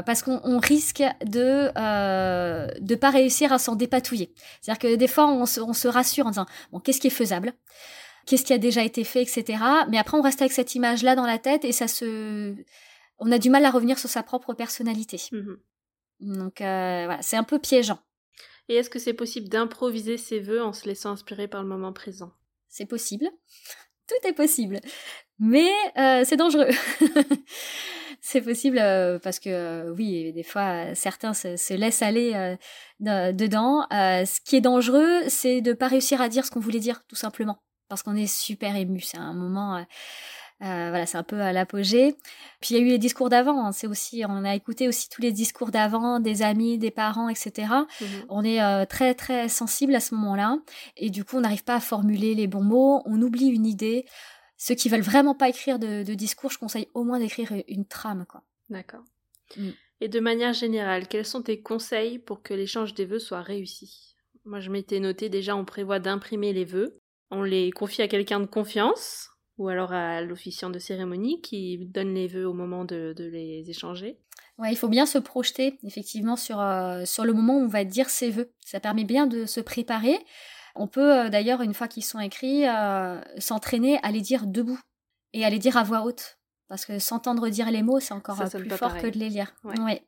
parce qu'on risque de de pas réussir à s'en dépatouiller. C'est-à-dire que des fois on se, on se rassure en disant bon qu'est-ce qui est faisable? Qu'est-ce qui a déjà été fait, etc. Mais après, on reste avec cette image-là dans la tête et ça se, on a du mal à revenir sur sa propre personnalité. Mhm. Donc euh, voilà, c'est un peu piégeant. Et est-ce que c'est possible d'improviser ses vœux en se laissant inspirer par le moment présent? C'est possible. Tout est possible. Mais euh, c'est dangereux. c'est possible euh, parce que oui, des fois certains se, laissent aller dedans. ce qui est dangereux, c'est de pas réussir à dire ce qu'on voulait dire, tout simplement parce qu'on est super ému. C'est un moment, euh, euh, voilà, c'est un peu à l'apogée. Puis il y a eu les discours d'avant. Hein. c'est aussi, on a écouté aussi tous les discours d'avant, des amis, des parents, etc. Mmh on est euh, très très sensible à ce moment-là, et du coup, on n'arrive pas à formuler les bons mots. On oublie une idée. Ceux qui veulent vraiment pas écrire de, discours, je conseille au moins d'écrire une trame, quoi. D'accord. Mmh. Et de manière générale, quels sont tes conseils pour que l'échange des vœux soit réussi? Moi, je m'étais noté déjà, on prévoit d'imprimer les vœux on les confie à quelqu'un de confiance. ou alors à l'officiant de cérémonie qui donne les vœux au moment de, les échanger. Ouais, il faut bien se projeter effectivement sur, euh, sur le moment où on va dire ses vœux. Ça permet bien de se préparer. On peut euh, d'ailleurs, une fois qu'ils sont écrits, euh, s'entraîner à les dire debout et à les dire à voix haute. Parce que s'entendre dire les mots, c'est encore plus fort que de les lire. Ouais.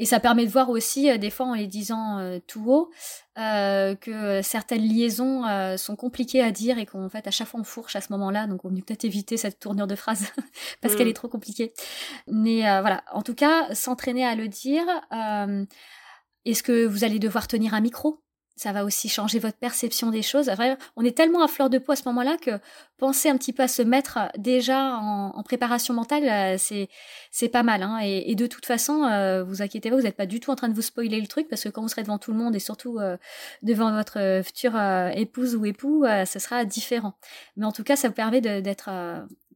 Et ça permet de voir aussi, euh, des fois en les disant euh, tout haut, euh, que certaines liaisons sont compliquées à dire et qu'en fait à chaque fois on fourche à ce moment-là. Donc on peut peut-être éviter cette tournure de phrase parce qu'elle mm. est trop compliquée. Mais voilà, en tout cas, s'entraîner à le dire. Est-ce que vous allez devoir tenir un micro? Ça va aussi changer votre perception des choses. on est tellement à fleur de peau à ce moment-là que penser un petit peu à se mettre déjà en, préparation mentale, euh, c'est c'est pas mal. Hein. Et, de toute façon, euh, vous inquiétez pas, vous n'êtes pas du tout en train de vous spoiler le truc parce que quand vous serez devant tout le monde et surtout euh, devant votre future épouse ou époux, ce sera différent. Mais en tout cas, ça vous permet d'être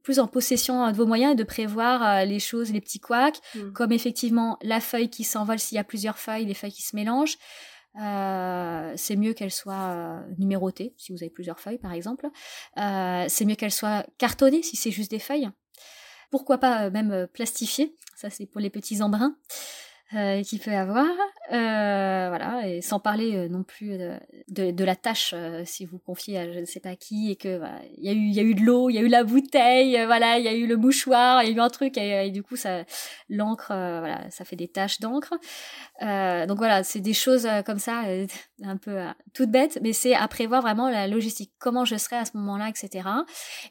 plus en possession de vos moyens et de prévoir les choses, les petits couacs, mmh. comme effectivement la feuille qui s'envole s'il y a plusieurs feuilles, les feuilles qui se mélangent. Euh, c'est mieux qu'elle soit euh, numérotée, si vous avez plusieurs feuilles par exemple. Euh, c'est mieux qu'elle soit cartonnée, si c'est juste des feuilles. Pourquoi pas même plastifiée, ça c'est pour les petits embruns qu'il peut avoir. Euh, voilà, et sans parler euh, non plus de, de, la tâche si vous confiez à je ne sais pas qui et que il y a eu y a eu de l'eau, il y a eu la bouteille, voilà, il y a eu le mouchoir, il y a eu un truc et, du coup ça l'encre, voilà, ça fait des taches d'encre. donc voilà, c'est des choses comme ça, un peu toutes bêtes, mais c'est à prévoir vraiment la logistique, comment je serai à ce moment-là, etc.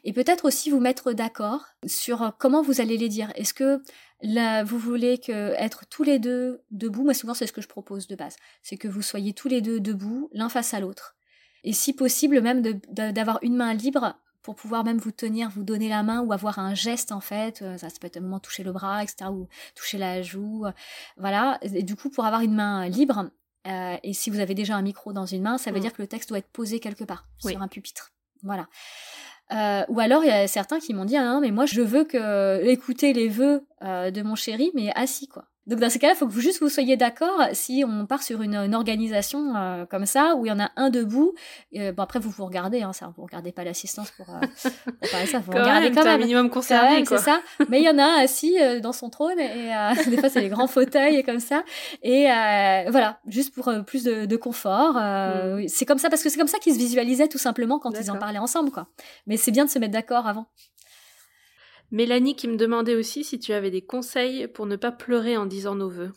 Et peut-être aussi vous mettre d'accord sur comment vous allez les dire. Est-ce que Là, vous voulez que être tous les deux debout. Moi, souvent, c'est ce que je propose de base. C'est que vous soyez tous les deux debout, l'un face à l'autre. Et si possible, même d'avoir une main libre pour pouvoir même vous tenir, vous donner la main ou avoir un geste en fait. Euh, ça, peut être un moment toucher le bras, etc. ou toucher la joue. Euh, voilà. Et du coup, pour avoir une main libre, euh, et si vous avez déjà un micro dans une main, ça veut mmh. dire que le texte doit être posé quelque part, sur un pupitre. Voilà. Euh, ou alors il y a certains qui m'ont dit ah non mais moi je veux que écouter les vœux euh, de mon chéri mais assis quoi. Donc dans ces cas-là, il faut que vous juste vous soyez d'accord si on part sur une, organisation euh, comme ça où il y en a un debout. Euh, bon après vous vous regardez, hein, ça, vous regardez pas l'assistance pour, euh, pour parler ça, vous quand regardez même, quand même. un minimum concerné C'est ça. Mais il y en a un assis dans son trône et des fois c'est les grands fauteuils et comme ça. Et voilà, juste pour plus de, de confort. Mm. C'est comme ça parce que c'est comme ça qu'ils se visualisaient tout simplement quand ils en parlaient ensemble quoi. Mais c'est bien de se mettre d'accord avant. Mélanie qui me demandait aussi si tu avais des conseils pour ne pas pleurer en disant nos voeux.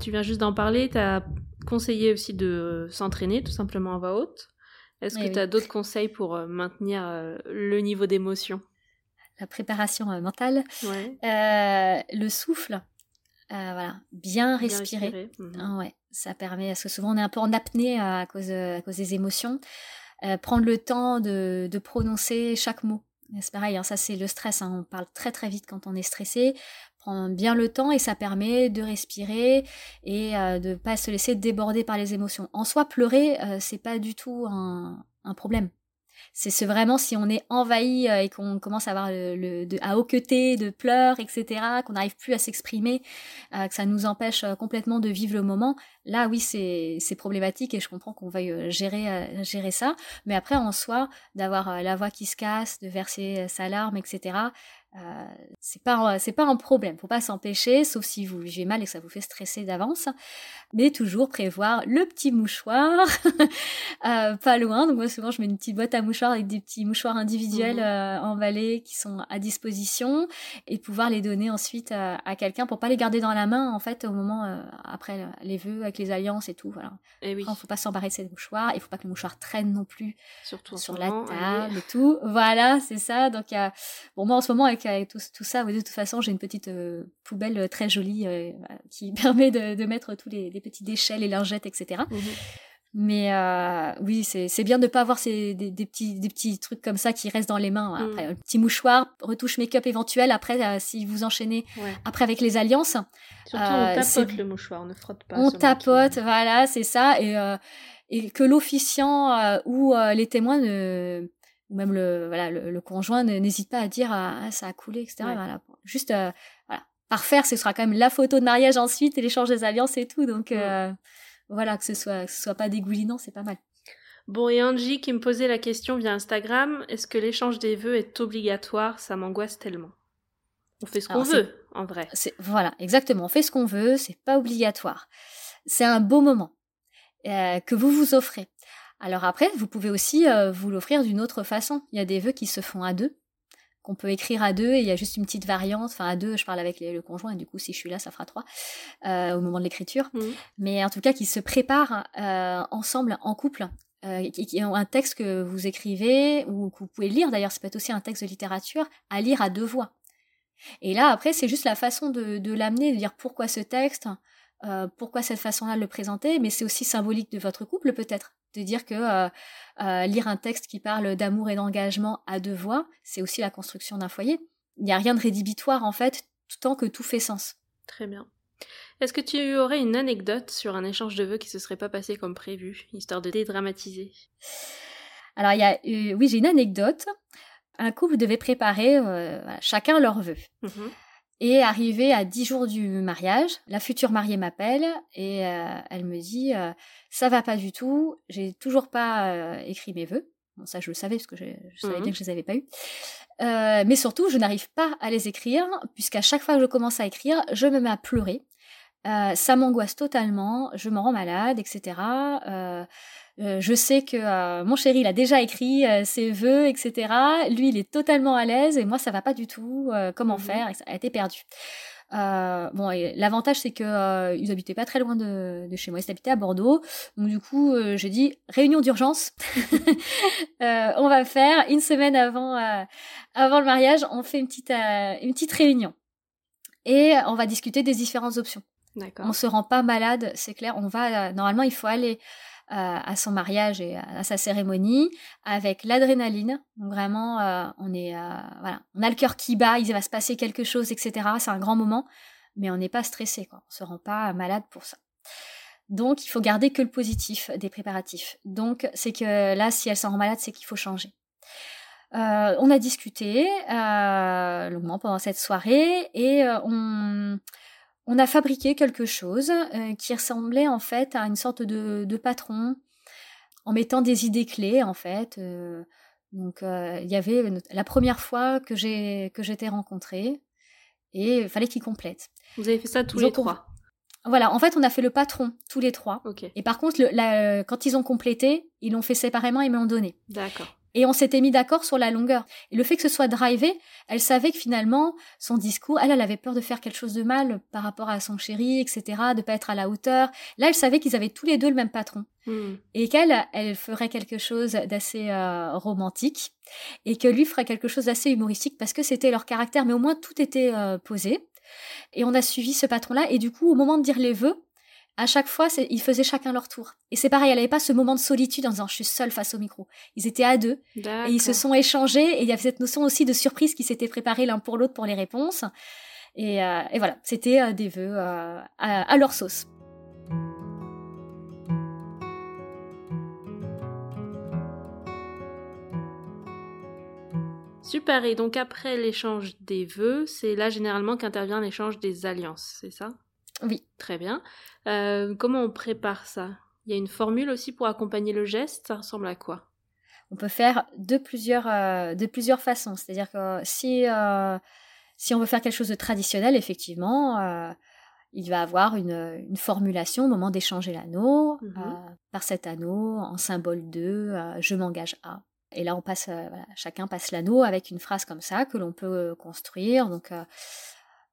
Tu viens juste d'en parler, tu as conseillé aussi de s'entraîner tout simplement à voix haute. Est-ce que tu as d'autres conseils pour euh, maintenir euh, le niveau d'émotion? La préparation euh, mentale, le souffle, voilà, bien, respirer. Mhm. Ah ouais, ça permet, parce que souvent on est un peu en apnée à cause, à cause des émotions. prendre le temps de, de prononcer chaque mot. C'est pareil, hein, ça c'est le stress, hein. on parle très très vite quand on est stressé, prendre bien le temps et ça permet de respirer et euh, de ne pas se laisser déborder par les émotions. En soi, pleurer, euh, c'est pas du tout un, problème. C'est vraiment si on est envahi euh, et qu'on commence à avoir le, de, à hoqueter de pleurs, etc., qu'on n'arrive plus à s'exprimer, que ça nous empêche complètement de vivre le moment. Là, oui, c'est problématique et je comprends qu'on veuille euh, gérer, euh, gérer ça. Mais après, en soi, d'avoir euh, la voix qui se casse, de verser sa larme, etc., euh, c'est pas c'est pas un problème, faut pas s'empêcher, sauf si vous vivez mal et que ça vous fait stresser d'avance. Mais toujours prévoir le petit mouchoir, euh, pas loin. Donc moi souvent je mets une petite boîte à mouchoirs avec des petits mouchoirs individuels mmh. emballés qui sont à disposition et pouvoir les donner ensuite à quelqu'un pour pas les garder dans la main en fait au moment après les vœux les alliances et tout. Voilà. Et eh oui. faut pas s'embarrer de ces mouchoirs. Il faut pas que le mouchoir traîne non plus Surtout sur la table et tout. Voilà, c'est ça. Donc, bon, moi en ce moment avec, tout, tout, ça, de toute façon, j'ai une petite euh, poubelle euh, très jolie euh, qui permet de, mettre tous les, petits déchets, les lingettes, etc. Mais euh, oui, c'est bien de ne pas avoir ces, des, petits, des petits trucs comme ça qui restent dans les mains. Mm. Après, un petit mouchoir, retouche make-up éventuelle. Après, euh, si vous enchaînez après avec les alliances. Surtout, on tapote le mouchoir, on ne frotte pas. On tapote, voilà, c'est ça. Et, et que l'officiant ou les témoins ne ou même le, voilà, le, conjoint n'hésite pas à dire ah, ça a coulé, etc. Voilà. Juste voilà. par faire, ce sera quand même la photo de mariage ensuite et l'échange des alliances et tout. Donc voilà, que ce soit, que ce soit pas dégoulinant, c'est pas mal. Bon, et Angie qui me posait la question via Instagram, est-ce que l'échange des vœux est obligatoire? Ça m'angoisse tellement. On fait ce qu'on veut, en vrai. Voilà, exactement. On fait ce qu'on veut, c'est pas obligatoire. C'est un beau moment euh, que vous vous offrez. Alors après, vous pouvez aussi euh, vous l'offrir d'une autre façon. Il y a des vœux qui se font à deux, qu'on peut écrire à deux, et il y a juste une petite variante. Enfin, à deux, je parle avec le conjoint, et du coup, si je suis là, ça fera trois euh, au moment de l'écriture. Mmh. Mais en tout cas, qui se préparent ensemble, en couple, qui, ont un texte que vous écrivez, ou que vous pouvez lire, d'ailleurs, ça peut être aussi un texte de littérature, à lire à deux voix. Et là, après, c'est juste la façon de, de l'amener, de dire pourquoi ce texte, euh, pourquoi cette façon-là de le présenter, mais c'est aussi symbolique de votre couple peut-être, de dire que euh, euh, lire un texte qui parle d'amour et d'engagement à deux voix, c'est aussi la construction d'un foyer. Il n'y a rien de rédhibitoire en fait, tant que tout fait sens. Très bien. Est-ce que tu aurais une anecdote sur un échange de vœux qui se serait pas passé comme prévu, histoire de dédramatiser? Alors, il y a, oui, j'ai une anecdote. Un couple devait préparer chacun leurs vœux. Mmh et arrivé à dix jours du mariage, la future mariée m'appelle et euh, elle me dit euh, ça va pas du tout, j'ai toujours pas euh, écrit mes vœux. Bon, ça je le savais parce que je, savais bien mmh que je les avais pas eus. mais surtout, je n'arrive pas à les écrire puisqu'à chaque fois que je commence à écrire, je me mets à pleurer. ça m'angoisse totalement, je me rends malade, etc. Euh, je sais que euh, mon chéri, il a déjà écrit euh, ses vœux, etc. Lui, il est totalement à l'aise et moi, ça va pas du tout. comment mmh faire Ça a été perdu. bon, l'avantage, c'est que ils habitaient pas très loin de, chez moi. Ils habitaient à Bordeaux. Donc, du coup, j'ai dit réunion d'urgence. on va faire une semaine avant, avant le mariage. On fait une petite, une petite réunion et on va discuter des différentes options. On se rend pas malade, c'est clair. On va normalement, il faut aller à son mariage et à, sa cérémonie avec l'adrénaline. Donc vraiment, euh, on est euh, voilà, on a le cœur qui bat, il va se passer quelque chose, etc. C'est un grand moment, mais on n'est pas stressé, quoi. On se rend pas malade pour ça. Donc il faut garder que le positif des préparatifs. Donc c'est que là, si elle s'en rend malade, c'est qu'il faut changer. Euh, on a discuté longuement pendant cette soirée et on on a fabriqué quelque chose euh, qui ressemblait en fait à une sorte de, patron en mettant des idées clés en fait. Euh, donc euh, il y avait la première fois que j'ai que j'étais rencontrée et il fallait qu'il complète. Vous avez fait ça tous les trois? Voilà, en fait, on a fait le patron tous les trois. Et par contre, quand ils ont complété, ils l'ont fait séparément et me l'ont donné. D'accord. Et on s'était mis d'accord sur la longueur. Et le fait que ce soit drivé, elle savait que finalement, son discours, elle, elle avait peur de faire quelque chose de mal par rapport à son chéri, etc., de pas être à la hauteur. Là, elle savait qu'ils avaient tous les deux le même patron. Hmm. Et qu'elle, elle ferait quelque chose d'assez euh, romantique. Et que lui ferait quelque chose d'assez humoristique parce que c'était leur caractère. Mais au moins, tout était euh, posé. Et on a suivi ce patron-là. Et du coup, au moment de dire les vœux, à chaque fois, ils faisaient chacun leur tour. Et c'est pareil, elle n'avait pas ce moment de solitude en disant je suis seule face au micro. Ils étaient à deux et ils se sont échangés et il y avait cette notion aussi de surprise qui s'était préparée l'un pour l'autre pour les réponses. Et, euh, voilà, c'était euh, des vœux euh, à, leur sauce. Super, et donc après l'échange des vœux, c'est là généralement qu'intervient l'échange des alliances, c'est ça? Oui. Très bien. Euh, comment on prépare ça? Il y a une formule aussi pour accompagner le geste? Ça ressemble à quoi? On peut faire de plusieurs, euh, de plusieurs façons. C'est-à-dire que si, euh, si on veut faire quelque chose de traditionnel, effectivement, il va avoir une, une, formulation au moment d'échanger l'anneau. Mhm. par cet anneau, en symbole de je m'engage à. Et là, on passe, chacun passe l'anneau avec une phrase comme ça que l'on peut construire. Donc,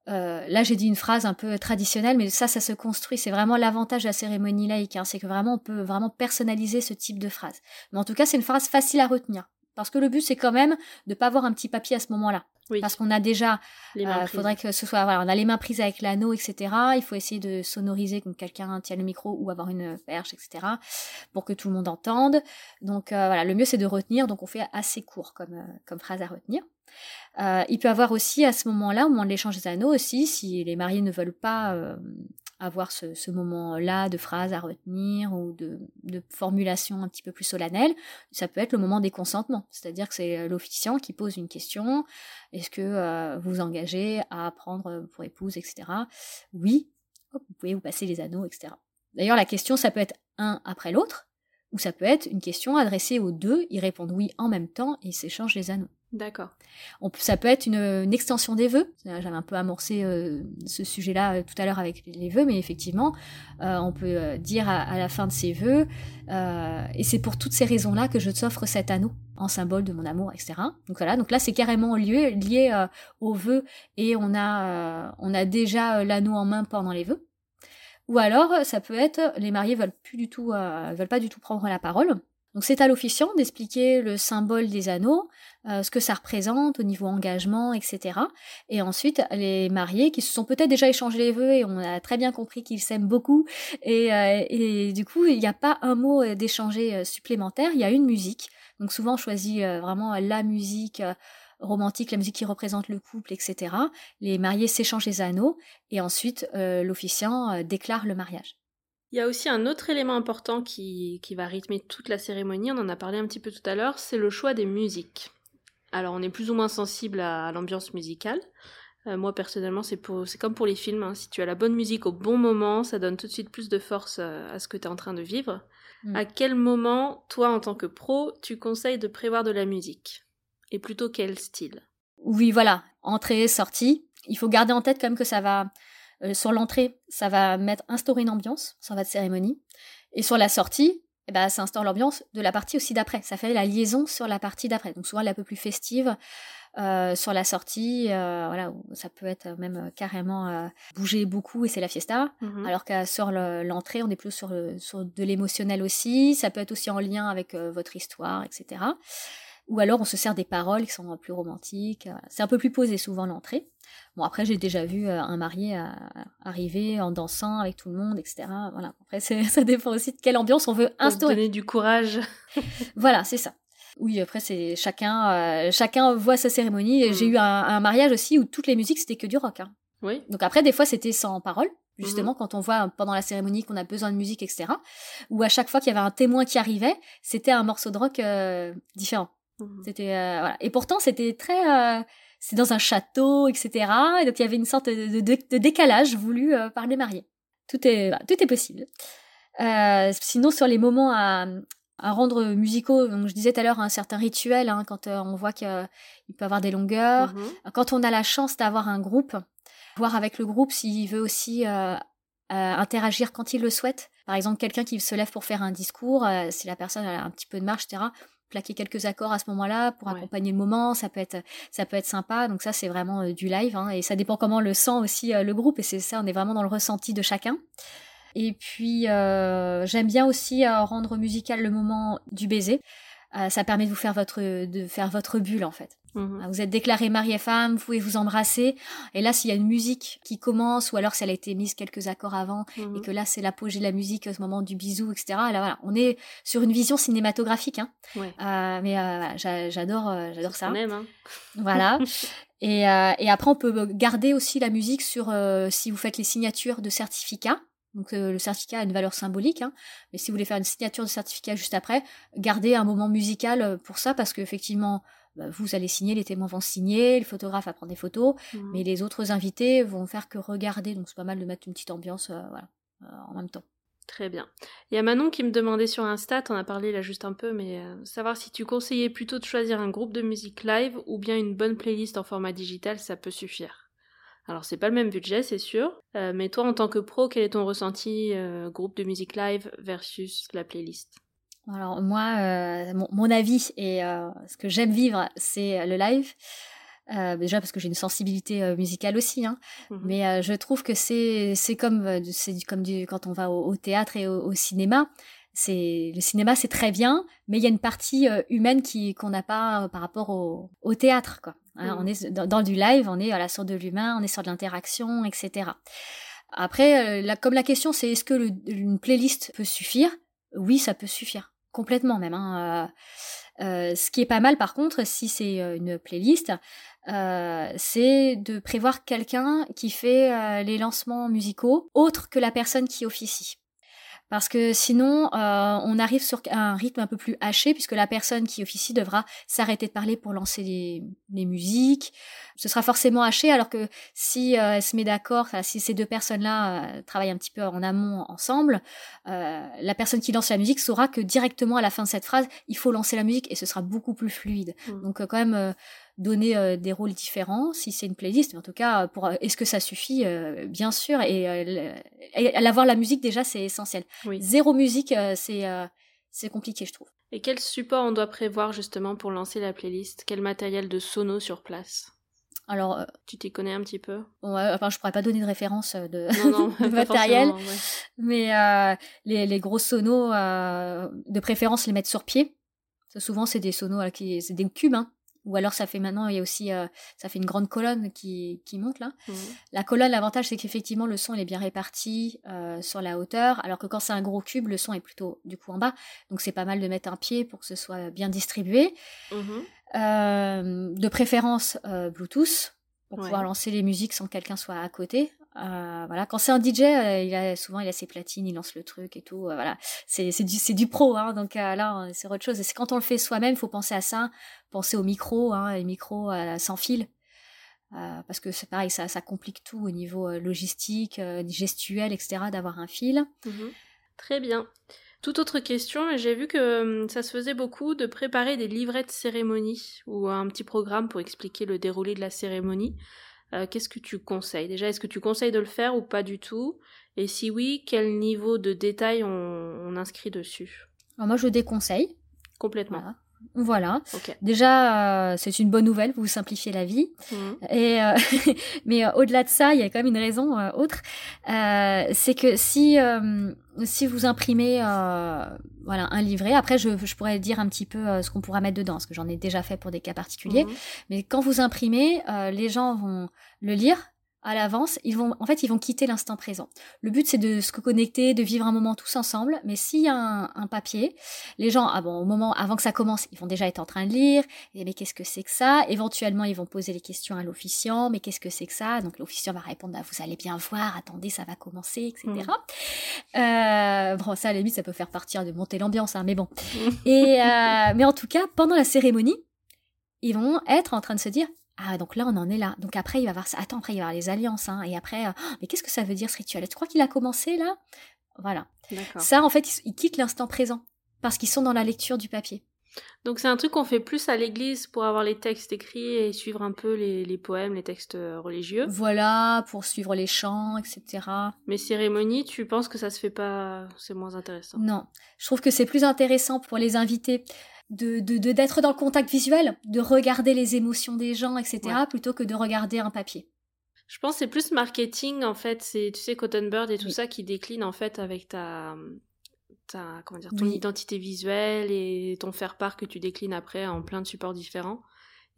euh, là, j'ai dit une phrase un peu traditionnelle, mais ça, ça se construit. C'est vraiment l'avantage de la cérémonie laïque, hein. c'est que vraiment, on peut vraiment personnaliser ce type de phrase. Mais en tout cas, c'est une phrase facile à retenir. Parce que le but, c'est quand même de pas avoir un petit papier à ce moment-là. Parce qu'on a déjà, il euh, faudrait que ce soit, voilà, on a les mains prises avec l'anneau, etc. Il faut essayer de sonoriser que quelqu'un tienne le micro ou avoir une perche, etc. Pour que tout le monde entende. Donc euh, voilà, le mieux c'est de retenir. Donc on fait assez court comme comme phrase à retenir. Euh, il peut avoir aussi à ce moment-là, au moment de l'échange des anneaux aussi, si les mariés ne veulent pas euh, avoir ce, moment-là de phrases à retenir ou de, formulation un petit peu plus solennelle, ça peut être le moment des consentements. C'est-à-dire que c'est l'officiant qui pose une question. Est-ce que euh, vous vous engagez à prendre pour épouse, etc. Oui, vous pouvez vous passer les anneaux, etc. D'ailleurs, la question, ça peut être un après l'autre, ou ça peut être une question adressée aux deux, ils répondent oui en même temps et ils s'échangent les anneaux. D'accord. ça peut être une, extension des vœux. J'avais un peu amorcé euh, ce sujet-là euh, tout à l'heure avec les vœux, mais effectivement, euh, on peut dire à, la fin de ces vœux, et c'est pour toutes ces raisons-là que je t'offre cet anneau en symbole de mon amour, etc. Donc voilà, donc là c'est carrément lié, aux vœux et on a, déjà l'anneau en main pendant les vœux. Ou alors ça peut être les mariés veulent plus veulent pas du tout prendre la parole donc c'est à l'officiant d'expliquer le symbole des anneaux, euh, ce que ça représente au niveau engagement, etc. Et ensuite les mariés qui se sont peut-être déjà échangé les vœux et on a très bien compris qu'ils s'aiment beaucoup. Et, euh, du coup il n'y a pas un mot euh, d'échanger supplémentaire, il y a une musique. Donc souvent on choisit vraiment la musique romantique, la musique qui représente le couple, etc. Les mariés s'échangent les anneaux et ensuite l'officiant déclare le mariage. Il y a aussi un autre élément important qui, va rythmer toute la cérémonie, on en a parlé un petit peu tout à l'heure, c'est le choix des musiques. Alors on est plus ou moins sensible à, l'ambiance musicale. Euh, moi personnellement c'est, comme pour les films, hein. si tu as la bonne musique au bon moment, ça donne tout de suite plus de force euh, à ce que tu es en train de vivre. Mm. À quel moment, toi en tant que pro, tu conseilles de prévoir de la musique? Et plutôt quel style? Oui voilà, entrée, sortie. Il faut garder en tête quand même que ça va euh, sur l'entrée, ça va mettre instaurer une ambiance, ça va de cérémonie. Et sur la sortie, eh ben, ça instaure l'ambiance de la partie aussi d'après. Ça fait la liaison sur la partie d'après. Donc souvent, elle est un peu plus festive. Euh, sur la sortie, euh, voilà, ça peut être même carrément bouger beaucoup et c'est la fiesta. Mhm. Alors que sur l'entrée, on est plus sur, sur de l'émotionnel aussi. Ça peut être aussi en lien avec votre histoire, etc. Ou alors on se sert des paroles qui sont plus romantiques. C'est un peu plus posé souvent l'entrée. Bon, après, j'ai déjà vu euh, un marié euh, arriver en dansant avec tout le monde, etc. Voilà. Après, ça dépend aussi de quelle ambiance on veut instaurer. donner du courage. voilà, c'est ça. Oui, après, c'est chacun, euh, chacun voit sa cérémonie. J'ai mm. eu un, mariage aussi où toutes les musiques, c'était que du rock. Hein. Oui. Donc après, des fois, c'était sans parole. Justement, mm-hmm. quand on voit pendant la cérémonie qu'on a besoin de musique, etc. Ou à chaque fois qu'il y avait un témoin qui arrivait, c'était un morceau de rock différent. Mm-hmm. C'était voilà. Et pourtant, c'était très c'est dans un château, etc. Et donc il y avait une sorte de, décalage voulu euh, par les mariés. Tout est, tout est possible. Euh, sinon, sur les moments à, rendre musicaux, donc je disais tout à l'heure un certain rituel, hein, quand euh, on voit qu'il peut avoir des longueurs, mhm. quand on a la chance d'avoir un groupe, voir avec le groupe s'il veut aussi interagir quand il le souhaite. Par exemple, quelqu'un qui se lève pour faire un discours, si la personne a un petit peu de marche, etc plaquer quelques accords à ce moment-là pour accompagner le moment, ça peut être ça peut être sympa. Donc ça c'est vraiment euh, du live hein, et ça dépend comment le sent aussi euh, le groupe et c'est ça on est vraiment dans le ressenti de chacun. Et puis euh, j'aime bien aussi rendre musical le moment du baiser. Ça permet de vous faire votre de faire votre bulle en fait. Mhm. Vous êtes déclaré mari et femme, vous pouvez vous embrasser. Et là, s'il y a une musique qui commence, ou alors si elle a été mise quelques accords avant, et mhm. que là, c'est l'apogée de la musique au moment du bisou, etc. Là, voilà, on est sur une vision cinématographique. Hein. Euh, mais euh, j'adore, euh, j'adore ça. hein. Voilà. et, et, après, on peut garder aussi la musique sur si vous faites les signatures de certificats. Donc le certificat a une valeur symbolique, hein. mais si vous voulez faire une signature de certificat juste après, gardez un moment musical pour ça parce qu'effectivement, bah, vous allez signer, les témoins vont signer, le photographe va prendre des photos, mmh. mais les autres invités vont faire que regarder. Donc c'est pas mal de mettre une petite ambiance euh, euh, en même temps. Très bien. Il y a Manon qui me demandait sur Insta, on a parlé là juste un peu, mais euh, savoir si tu conseillais plutôt de choisir un groupe de musique live ou bien une bonne playlist en format digital, ça peut suffire. Alors c'est pas le même budget, c'est sûr, mais toi en tant que pro, quel est ton ressenti groupe de musique live versus la playlist? Alors moi, euh, mon, avis et euh, ce que j'aime vivre, c'est le live. Euh, déjà parce que j'ai une sensibilité musicale aussi, hein. Mmh mais je trouve que c'est c'est comme c'est comme du, quand on va au, théâtre et au, cinéma. C'est le cinéma, c'est très bien, mais il y a une partie humaine qui qu'on n'a pas par rapport au, au théâtre, quoi. Hein. On mmh. est dans, du live, on est à la sur de l'humain, on est sur de l'interaction, etc. Après, la, comme la question c'est est-ce que le, une playlist peut suffire? Oui, ça peut suffire complètement même. Hein, euh, euh, ce qui est pas mal par contre, si c'est euh, une playlist, c'est de prévoir quelqu'un qui fait les lancements musicaux autre que la personne qui officie. Parce que sinon euh, on arrive sur un rythme un peu plus haché puisque la personne qui officie devra s'arrêter de parler pour lancer les, les, musiques. Ce sera forcément haché alors que si euh, elle se met d'accord, si ces deux personnes-là euh, travaillent un petit peu en amont ensemble, la personne qui lance la musique saura que directement à la fin de cette phrase, il faut lancer la musique et ce sera beaucoup plus fluide. Mmh. Donc quand même donner euh, des rôles différents si c'est une playlist mais en tout cas pour euh, est-ce que ça suffit euh, bien sûr et, avoir la musique déjà c'est essentiel. Zéro musique c'est c'est compliqué je trouve. Et quel support on doit prévoir justement pour lancer la playlist? Quel matériel de sono sur place? Alors, tu t'y connais un petit peu? Ouais, Enfin, je pourrais pas donner de référence de, matériel, mais les, les, gros sonos, de préférence les mettre sur pied. souvent, c'est des sonos qui, c'est des cubes, hein, ou alors ça fait maintenant, il y a aussi, euh, ça fait une grande colonne qui, qui monte là. Mmh. La colonne, l'avantage c'est qu'effectivement le son il est bien réparti euh, sur la hauteur, alors que quand c'est un gros cube, le son est plutôt du coup en bas. Donc c'est pas mal de mettre un pied pour que ce soit bien distribué. Mmh. Euh, de préférence Bluetooth pour pouvoir lancer les musiques sans que quelqu'un soit à côté. Euh, voilà, quand c'est un DJ, euh, il a souvent il a ses platines, il lance le truc et tout. Euh, voilà, c'est c'est du c'est du pro, hein, donc là c'est autre chose. Et c'est quand on le fait soi-même, faut penser à ça, penser au micro, hein, les micros sans fil, parce que c'est pareil, ça ça complique tout au niveau logistique, gestuel, etc. D'avoir un fil. Mhm. Très bien. Toute autre question, j'ai vu que hum, ça se faisait beaucoup de préparer des livrets de cérémonie ou un petit programme pour expliquer le déroulé de la cérémonie. Euh, qu'est-ce que tu conseilles? Déjà, est-ce que tu conseilles de le faire ou pas du tout? Et si oui, quel niveau de détail on, inscrit dessus? Moi, je déconseille. Complètement. Voilà. Déjà, euh, c'est une bonne nouvelle, vous simplifiez la vie. Mmh. Et euh, mais au-delà de ça, il y a quand même une raison autre, c'est que si si vous imprimez voilà un livret, après je, je, pourrais dire un petit peu ce qu'on pourra mettre dedans, parce que j'en ai déjà fait pour des cas particuliers. Mmh. Mais quand vous imprimez, les gens vont le lire à l'avance, ils vont, en fait, ils vont quitter l'instant présent. Le but, c'est de se connecter, de vivre un moment tous ensemble. Mais s'il y a un, papier, les gens, ah bon, au moment, avant que ça commence, ils vont déjà être en train de lire. Et mais qu'est-ce que c'est que ça? Éventuellement, ils vont poser les questions à l'officiant. Mais qu'est-ce que c'est que ça? Donc l'officiant va répondre, ah, vous allez bien voir. Attendez, ça va commencer, etc. Mmh. Euh, bon, ça, à la limite, ça peut faire partir de monter l'ambiance, hein, mais bon. Mmh. Et euh, mais en tout cas, pendant la cérémonie, ils vont être en train de se dire ah, donc là, on en est là. Donc après, il va y avoir ça. Attends, après, il va y avoir les alliances. Hein. Et après, euh, mais qu'est-ce que ça veut dire ce rituel? Tu crois qu'il a commencé là? Voilà. Ça, en fait, ils, quittent l'instant présent parce qu'ils sont dans la lecture du papier. Donc c'est un truc qu'on fait plus à l'église pour avoir les textes écrits et suivre un peu les, poèmes, les textes euh, religieux. Voilà, pour suivre les chants, etc. Mais cérémonie, tu penses que ça se fait pas, c'est moins intéressant? Non, je trouve que c'est plus intéressant pour les invités de d'être dans le contact visuel, de regarder les émotions des gens, etc., plutôt que de regarder un papier. Je pense c'est plus marketing en fait, c'est tu sais Cotton Bird et tout ça qui décline en fait avec ta ta comment dire ton identité visuelle et ton faire part que tu déclines après en plein de supports différents.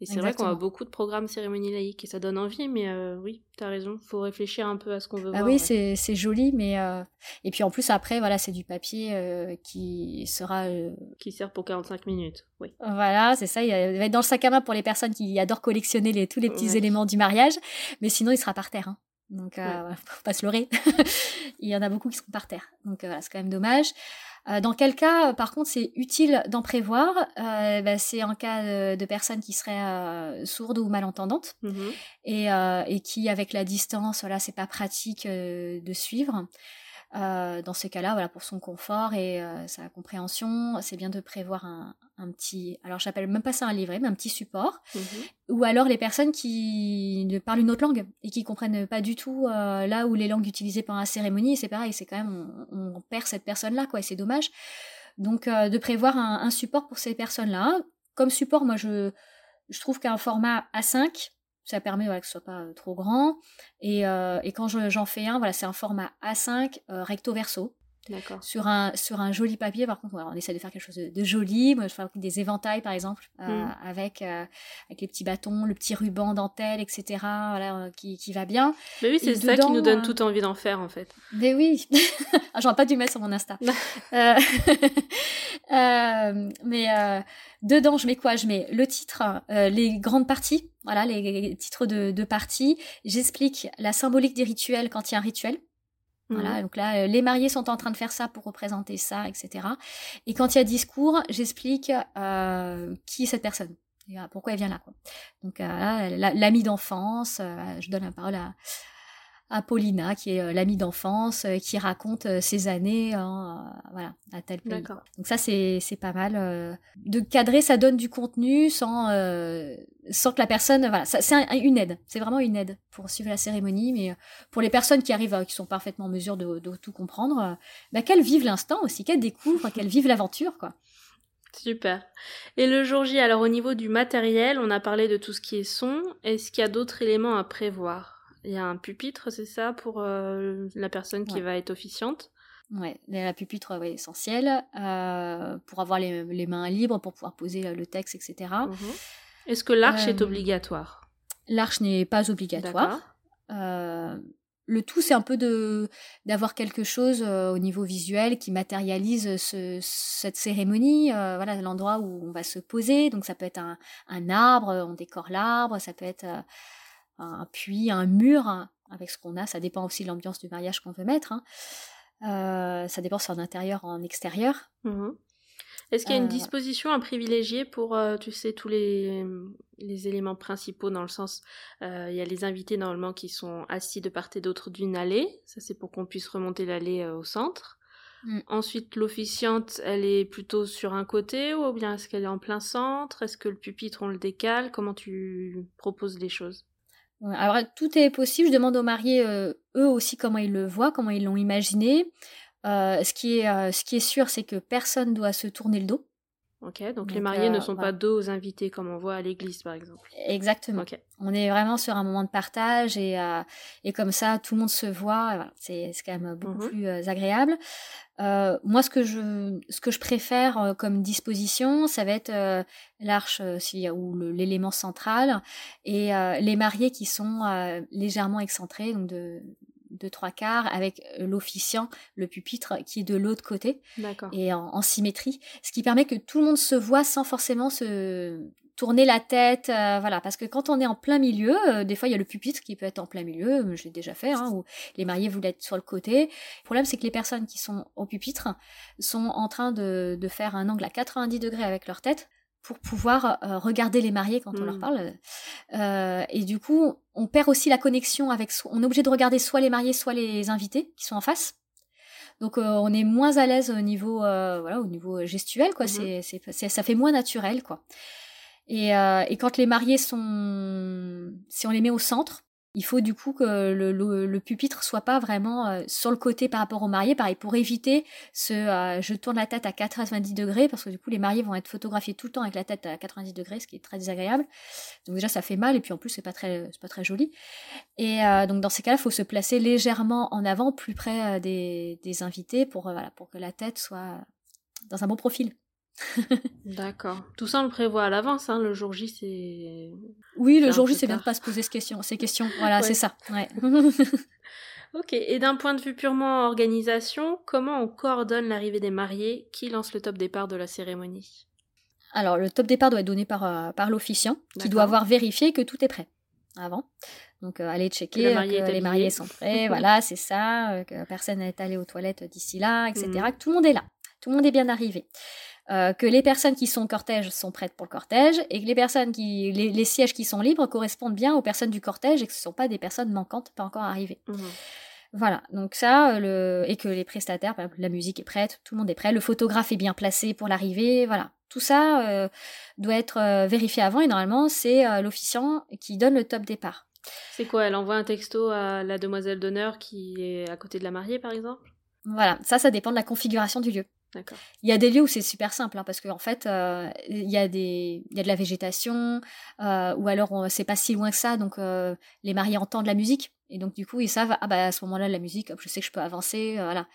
Et c'est vrai qu'on a beaucoup de programmes cérémonies laïques et ça donne envie, mais euh, oui, tu as raison, faut réfléchir un peu à ce qu'on veut ah voir. Oui, c'est joli, mais. Euh, et puis en plus, après, voilà, c'est du papier euh, qui sera. Qui sert pour 45 minutes, oui. Voilà, c'est ça, il va être dans le sac à main pour les personnes qui adorent collectionner les, tous les petits éléments du mariage, mais sinon, il sera par terre. Hein. Donc, faut pas se leurrer. il y en a beaucoup qui seront par terre. Donc, voilà, c'est quand même dommage. Euh, dans quel cas, par contre, c'est utile d'en prévoir? Euh, bah, C'est en cas de, personnes qui seraient euh, sourdes ou malentendantes mmh et, et, qui, avec la distance, voilà, c'est pas pratique de suivre. Euh, dans ces cas-là, voilà, pour son confort et euh, sa compréhension, c'est bien de prévoir un, un petit, alors j'appelle même pas ça un livret, mais un petit support. Mhm. Ou alors les personnes qui ne parlent une autre langue et qui comprennent pas du tout euh, là où les langues utilisées pendant la cérémonie, c'est pareil, c'est quand même, on, perd cette personne-là, quoi, et c'est dommage. Donc de prévoir un, un, support pour ces personnes-là. Comme support, moi je, je trouve qu'un format A5, ça permet voilà, que ce soit pas euh, trop grand. Et, euh, et quand j'en fais un, voilà, c'est un format A5 euh, recto verso. Sur un, sur un joli papier, par contre, on essaie de faire quelque chose de, joli. Moi, je fais des éventails, par exemple, mm. avec, avec les petits bâtons, le petit ruban dentelle, etc., voilà, qui, qui va bien. Mais oui, c'est ça qui nous donne toute envie d'en faire, en fait. Mais oui ah, J'aurais pas dû mettre sur mon Insta. mais dedans, je mets quoi? Je mets le titre, les grandes parties, voilà, les titres de, de parties. J'explique la symbolique des rituels quand il y a un rituel. Voilà, donc là, les mariés sont en train de faire ça pour représenter ça, etc. Et quand il y a discours, j'explique qui est cette personne. pourquoi elle vient là, quoi. Donc, l'ami d'enfance, je donne la parole à, à Paulina, qui est euh, l'amie d'enfance, euh, qui raconte euh, ses années voilà, à tel pays. Donc ça, c'est pas mal. de cadrer, ça donne du contenu sans, sans que la personne... Voilà, c'est une aide. C'est vraiment une aide pour suivre la cérémonie. Mais pour les personnes qui arrivent, qui sont parfaitement en mesure de, tout comprendre, bah, qu'elles vivent l'instant aussi, qu'elles découvrent, qu'elles vivent l'aventure, quoi. Super. Et le jour J, alors au niveau du matériel, on a parlé de tout ce qui est son. Est-ce qu'il y a d'autres éléments à prévoir? Il y a un pupitre, c'est ça, pour euh, la personne qui va être officiante? Ouais, la pupitre ouais, essentiel euh, pour avoir les, mains libres, pour pouvoir poser euh, le texte, etc. Mhm. Est-ce que l'arche est obligatoire? L'arche n'est pas obligatoire. le tout, c'est un peu de d'avoir quelque chose au niveau visuel qui matérialise ce, cette cérémonie, voilà l'endroit où on va se poser. Donc ça peut être un, un arbre, on décore l'arbre, ça peut être un puits, un mur, hein, avec ce qu'on a. Ça dépend aussi de l'ambiance du mariage qu'on veut mettre. Hein. Euh, ça dépend si en intérieur ou en extérieur. Mmh Est-ce qu'il y a une euh, disposition à privilégier pour, euh, tu sais, tous les, les, éléments principaux dans le sens, il y a les invités normalement qui sont assis de part et d'autre d'une allée. Ça, c'est pour qu'on puisse remonter l'allée au centre. Mmh. Ensuite, l'officiante, elle est plutôt sur un côté ou bien est-ce qu'elle est en plein centre? Est-ce que le pupitre, on le décale? Comment tu proposes les choses? Alors tout est possible. Je demande aux mariés euh, eux aussi comment ils le voient, comment ils l'ont imaginé. Euh, ce, qui est, euh, ce qui est sûr, c'est que personne doit se tourner le dos. Ok, donc, les mariés ne sont pas dos aux invités comme on voit à l'église par exemple. Exactement. On est vraiment sur un moment de partage et, et comme ça tout le monde se voit. C'est quand même beaucoup mhm. plus agréable. Euh, moi, ce que je, ce que je préfère euh, comme disposition, ça va être euh, l'arche ou l'élément central et les mariés qui sont légèrement excentrés, donc de, de trois quarts, avec l'officiant, le pupitre, qui est de l'autre côté et en, symétrie, ce qui permet que tout le monde se voit sans forcément se, tourner la tête, euh, voilà, parce que quand on est en plein milieu, euh, des fois il y a le pupitre qui peut être en plein milieu, euh, je l'ai déjà fait, hein, où les mariés voulaient être sur le côté. Le problème c'est que les personnes qui sont au pupitre sont en train de, de faire un angle à 90 degrés avec leur tête pour pouvoir regarder les mariés quand on leur hmm. parle. et du coup, on perd aussi la connexion avec... On est obligé de regarder soit les mariés, soit les invités qui sont en face. Donc on est moins à l'aise au niveau, voilà, au niveau gestuel, quoi. Mhm. C'est, ça fait moins naturel, quoi. Et, euh, et, quand les mariés sont, si on les met au centre, il faut du coup que le, pupitre soit pas vraiment euh, sur le côté par rapport aux mariés, pareil pour éviter ce, euh, je tourne la tête à 90 degrés parce que du coup les mariés vont être photographiés tout le temps avec la tête à 90 degrés, ce qui est très désagréable. Donc déjà ça fait mal et puis en plus c'est pas très, pas très joli. Et donc dans ces cas-là, il faut se placer légèrement en avant, plus près des, invités pour que la tête soit dans un bon profil. D'accord. Tout ça, on le prévoit à l'avance. Hein. Le jour J, c'est. Oui, le jour J, c'est bien de pas se poser ces questions. Ces questions. Voilà, c'est ça. ok. Et d'un point de vue purement organisation, comment on coordonne l'arrivée des mariés? Qui lance le top départ de la cérémonie? Alors, le top départ doit être donné par, euh, par l'officiant, qui doit avoir vérifié que tout est prêt avant. Donc, euh, aller checker que les mariés sont prêts. voilà, c'est ça. Euh, que personne n'est allé aux toilettes d'ici là, etc. Mm. Que tout le monde est là. Tout le monde est bien arrivé. Euh, que les personnes qui sont au cortège sont prêtes pour le cortège et que les personnes qui les, sièges qui sont libres correspondent bien aux personnes du cortège et que ce ne sont pas des personnes manquantes pas encore arrivées. Mmh. Voilà, donc ça, le... et que les prestataires, la musique est prête, tout le monde est prêt, le photographe est bien placé pour l'arrivée, voilà. Tout ça euh, doit être euh, vérifié avant et normalement c'est l'officiant qui donne le top départ. C'est quoi? Elle envoie un texto à la demoiselle d'honneur qui est à côté de la mariée par exemple? Voilà, ça, ça dépend de la configuration du lieu. Il y a des lieux où c'est super simple, hein, parce qu'en en fait, euh, il, y a des, il y a de la végétation, euh, ou alors c'est pas si loin que ça, donc euh, les mariés entendent la musique, et donc du coup ils savent, ah bah à ce moment-là, la musique, je sais que je peux avancer, voilà.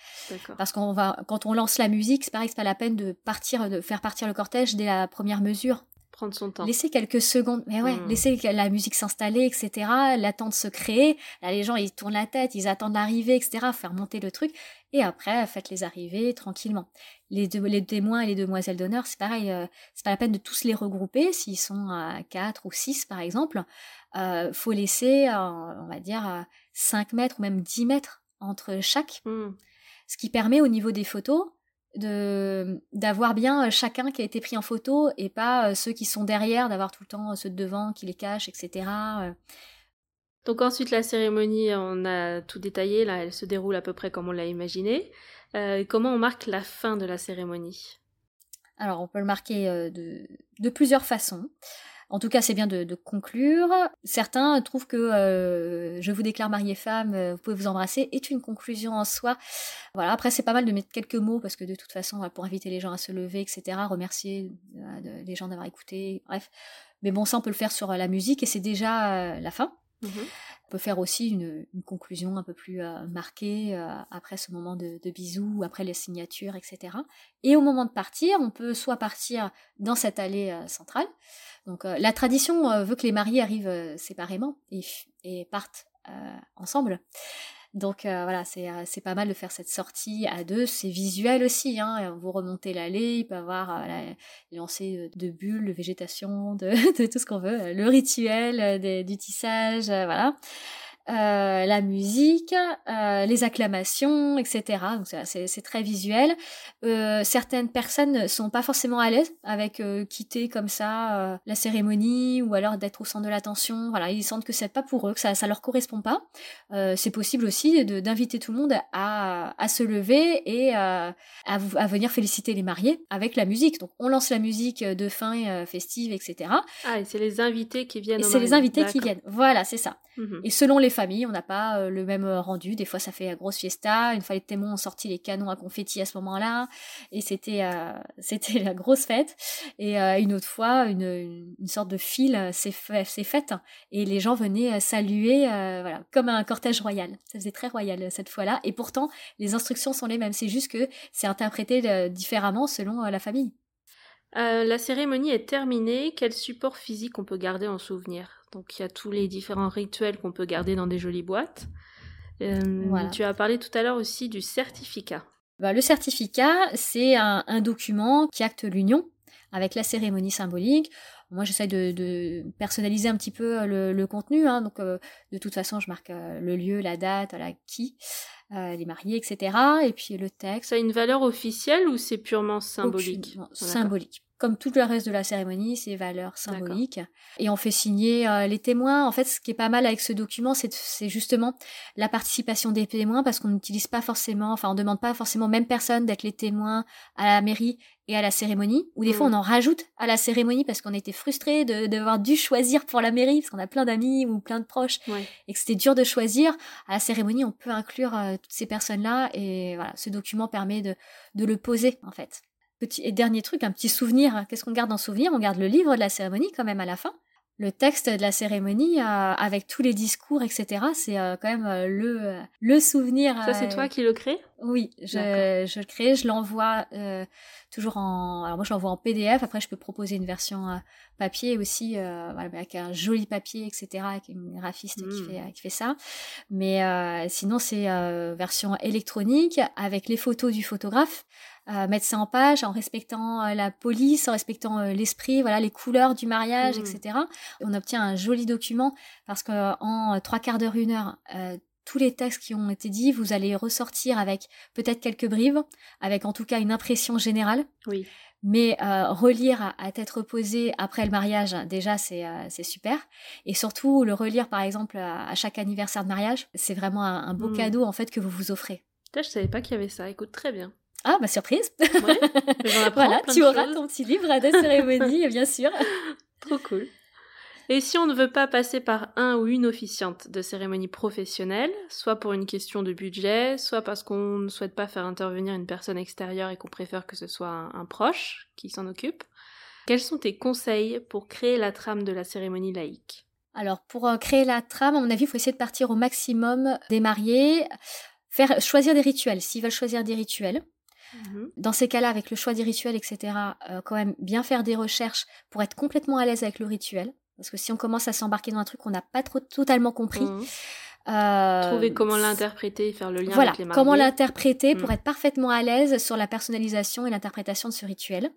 Parce qu'on va, quand on lance la musique, c'est pareil, c'est pas la peine de partir, de faire partir le cortège dès la première mesure. Prendre son temps. Laisser quelques secondes, mais ouais, mmh. laisser la musique s'installer, etc. L'attente se créer. Là, les gens, ils tournent la tête, ils attendent l'arrivée, etc. Faire monter le truc. Et après, faites-les arriver tranquillement. Les, les témoins et les demoiselles d'honneur, c'est pareil, euh, c'est pas la peine de tous les regrouper. S'ils sont à 4 ou 6, par exemple, euh, faut laisser, on va dire, 5 mètres ou même 10 mètres entre chaque, Hmm. ce qui permet au niveau des photos de d'avoir bien euh, chacun qui a été pris en photo et pas euh, ceux qui sont derrière, d'avoir tout le temps euh, ceux de devant qui les cachent, etc. Donc ensuite la cérémonie, on a tout détaillé, là elle se déroule à peu près comme on l'a imaginé. Euh, comment on marque la fin de la cérémonie? Alors, on peut le marquer de, de plusieurs façons. En tout cas, c'est bien de, conclure. Certains trouvent que euh, je vous déclare mariée femme, euh, vous pouvez vous embrasser est une conclusion en soi. Voilà. Après, c'est pas mal de mettre quelques mots parce que de toute façon, pour inviter les gens à se lever, etc., remercier euh, les gens d'avoir écouté. Bref. Mais bon, ça, on peut le faire sur la musique et c'est déjà la fin. Mhm. On peut faire aussi une, conclusion un peu plus euh, marquée euh, après ce moment de, bisous, après les signatures, etc. Et au moment de partir, on peut soit partir dans cette allée euh, centrale. Donc la tradition veut que les mariés arrivent séparément et, partent ensemble. Donc euh, voilà, c'est euh, c'est pas mal de faire cette sortie à deux. C'est visuel aussi. Hein. Vous remontez l'allée, il peut y avoir euh, les lancers de bulles, de végétation, de, tout ce qu'on veut. Le rituel du tissage, voilà. Euh, la musique, euh, les acclamations, etc. Donc c'est- très visuel. Euh, certaines personnes ne sont pas forcément à l'aise avec quitter comme ça la cérémonie ou alors d'être au centre de l'attention. Voilà, ils sentent que c'est pas pour eux, que ça, ça leur correspond pas. C'est possible aussi de- d'inviter tout le monde à, à se lever et à, à venir féliciter les mariés avec la musique. Donc on lance la musique de fin festive, etc. Ah, et c'est les invités qui viennent c'est les invités qui viennent. Voilà, c'est ça. Mhm. Et selon les on n'a pas euh, le même euh, rendu. Des fois, ça fait la grosse fiesta. Une fois, les témoins ont sorti les canons à confetti à ce moment-là, et c'était euh, c'était la grosse fête. Et euh, une autre fois, une, sorte de file euh, s'est fait, s'est faite, et les gens venaient euh, saluer, euh, voilà, comme un cortège royal. Ça faisait très royal euh, cette fois-là. Et pourtant, les instructions sont les mêmes. C'est juste que c'est interprété euh, différemment selon euh, la famille. Euh, la cérémonie est terminée. Quel support physique on peut garder en souvenir? Donc il y a tous les différents rituels qu'on peut garder dans des jolies boîtes. Euh, Voilà. Tu as parlé tout à l'heure aussi du certificat. Bah, le certificat, c'est un, un document qui acte l'union avec la cérémonie symbolique. Moi, j'essaie de, de personnaliser un petit peu le, le contenu. hein. donc, euh, de toute façon, je marque euh, le lieu, la date, la qui, euh, les mariés, etc. Et puis le texte. Ça a une valeur officielle ou c'est purement symbolique? Aucune- non, Ah, symbolique. Comme tout le reste de la cérémonie, c'est valeurs symboliques. Et on fait signer euh, les témoins. En fait, ce qui est pas mal avec ce document, c'est c'est justement la participation des témoins parce qu'on n'utilise pas forcément, enfin, on demande pas forcément aux mêmes personnes d'être les témoins à la mairie et à la cérémonie. Ou des fois, Mm. on en rajoute à la cérémonie parce qu'on était frustré de d'avoir dû choisir pour la mairie parce qu'on a plein d'amis ou plein de proches Ouais. et que c'était dur de choisir. À la cérémonie, on peut inclure euh, toutes ces personnes-là et voilà, ce document permet de, de le poser en fait. Petit et dernier truc, un petit souvenir. Qu'est-ce qu'on garde en souvenir? On garde le livre de la cérémonie quand même à la fin. Le texte de la cérémonie euh, avec tous les discours, etc. C'est euh, quand même euh, le euh, le souvenir. Ça, c'est toi qui le crée oui, je, je le crée, je l'envoie toujours en. Alors moi, je l'envoie en PDF. Après, je peux proposer une version papier aussi, avec un joli papier, etc. Avec une graphiste qui Mm. fait qui fait ça. Mais sinon, c'est version électronique avec les photos du photographe. Euh, mettre ça en page en respectant euh, la police, en respectant euh, l'esprit, voilà les couleurs du mariage, Mm. etc. Et on obtient un joli document parce que en trois quarts d'heure, une heure, tous les textes qui ont été dits, vous allez ressortir avec peut-être quelques brives, avec en tout cas une impression générale. Oui. Mais euh, relire à, à tête reposée après le mariage, déjà c'est euh, super. Et surtout le relire par exemple à, à chaque anniversaire de mariage, c'est vraiment un, un beau Mm. cadeau en fait que vous vous offrez. Putain, je savais pas qu'il y avait ça. Écoute, très bien. Ah bah surprise Ouais, Voilà, tu auras choses. ton petit livre de cérémonie, bien sûr. Trop cool. Et si on ne veut pas passer par un ou une officiante de cérémonie professionnelle, soit pour une question de budget, soit parce qu'on ne souhaite pas faire intervenir une personne extérieure et qu'on préfère que ce soit un, un proche qui s'en occupe, quels sont tes conseils pour créer la trame de la cérémonie laïque? Alors, pour euh, créer la trame, à mon avis, il faut essayer de partir au maximum des mariés, faire choisir des rituels, s'ils veulent choisir des rituels. Mhm. Dans ces cas-là, avec le choix des rituels, etc., euh, quand même bien faire des recherches pour être complètement à l'aise avec le rituel. Parce que si on commence à s'embarquer dans un truc qu'on n'a pas trop totalement compris, Mhm. euh, Trouver comment l'interpréter et faire le lien voilà, avec les mariés. comment l'interpréter pour Mm. être parfaitement à l'aise sur la personnalisation et l'interprétation de ce rituel.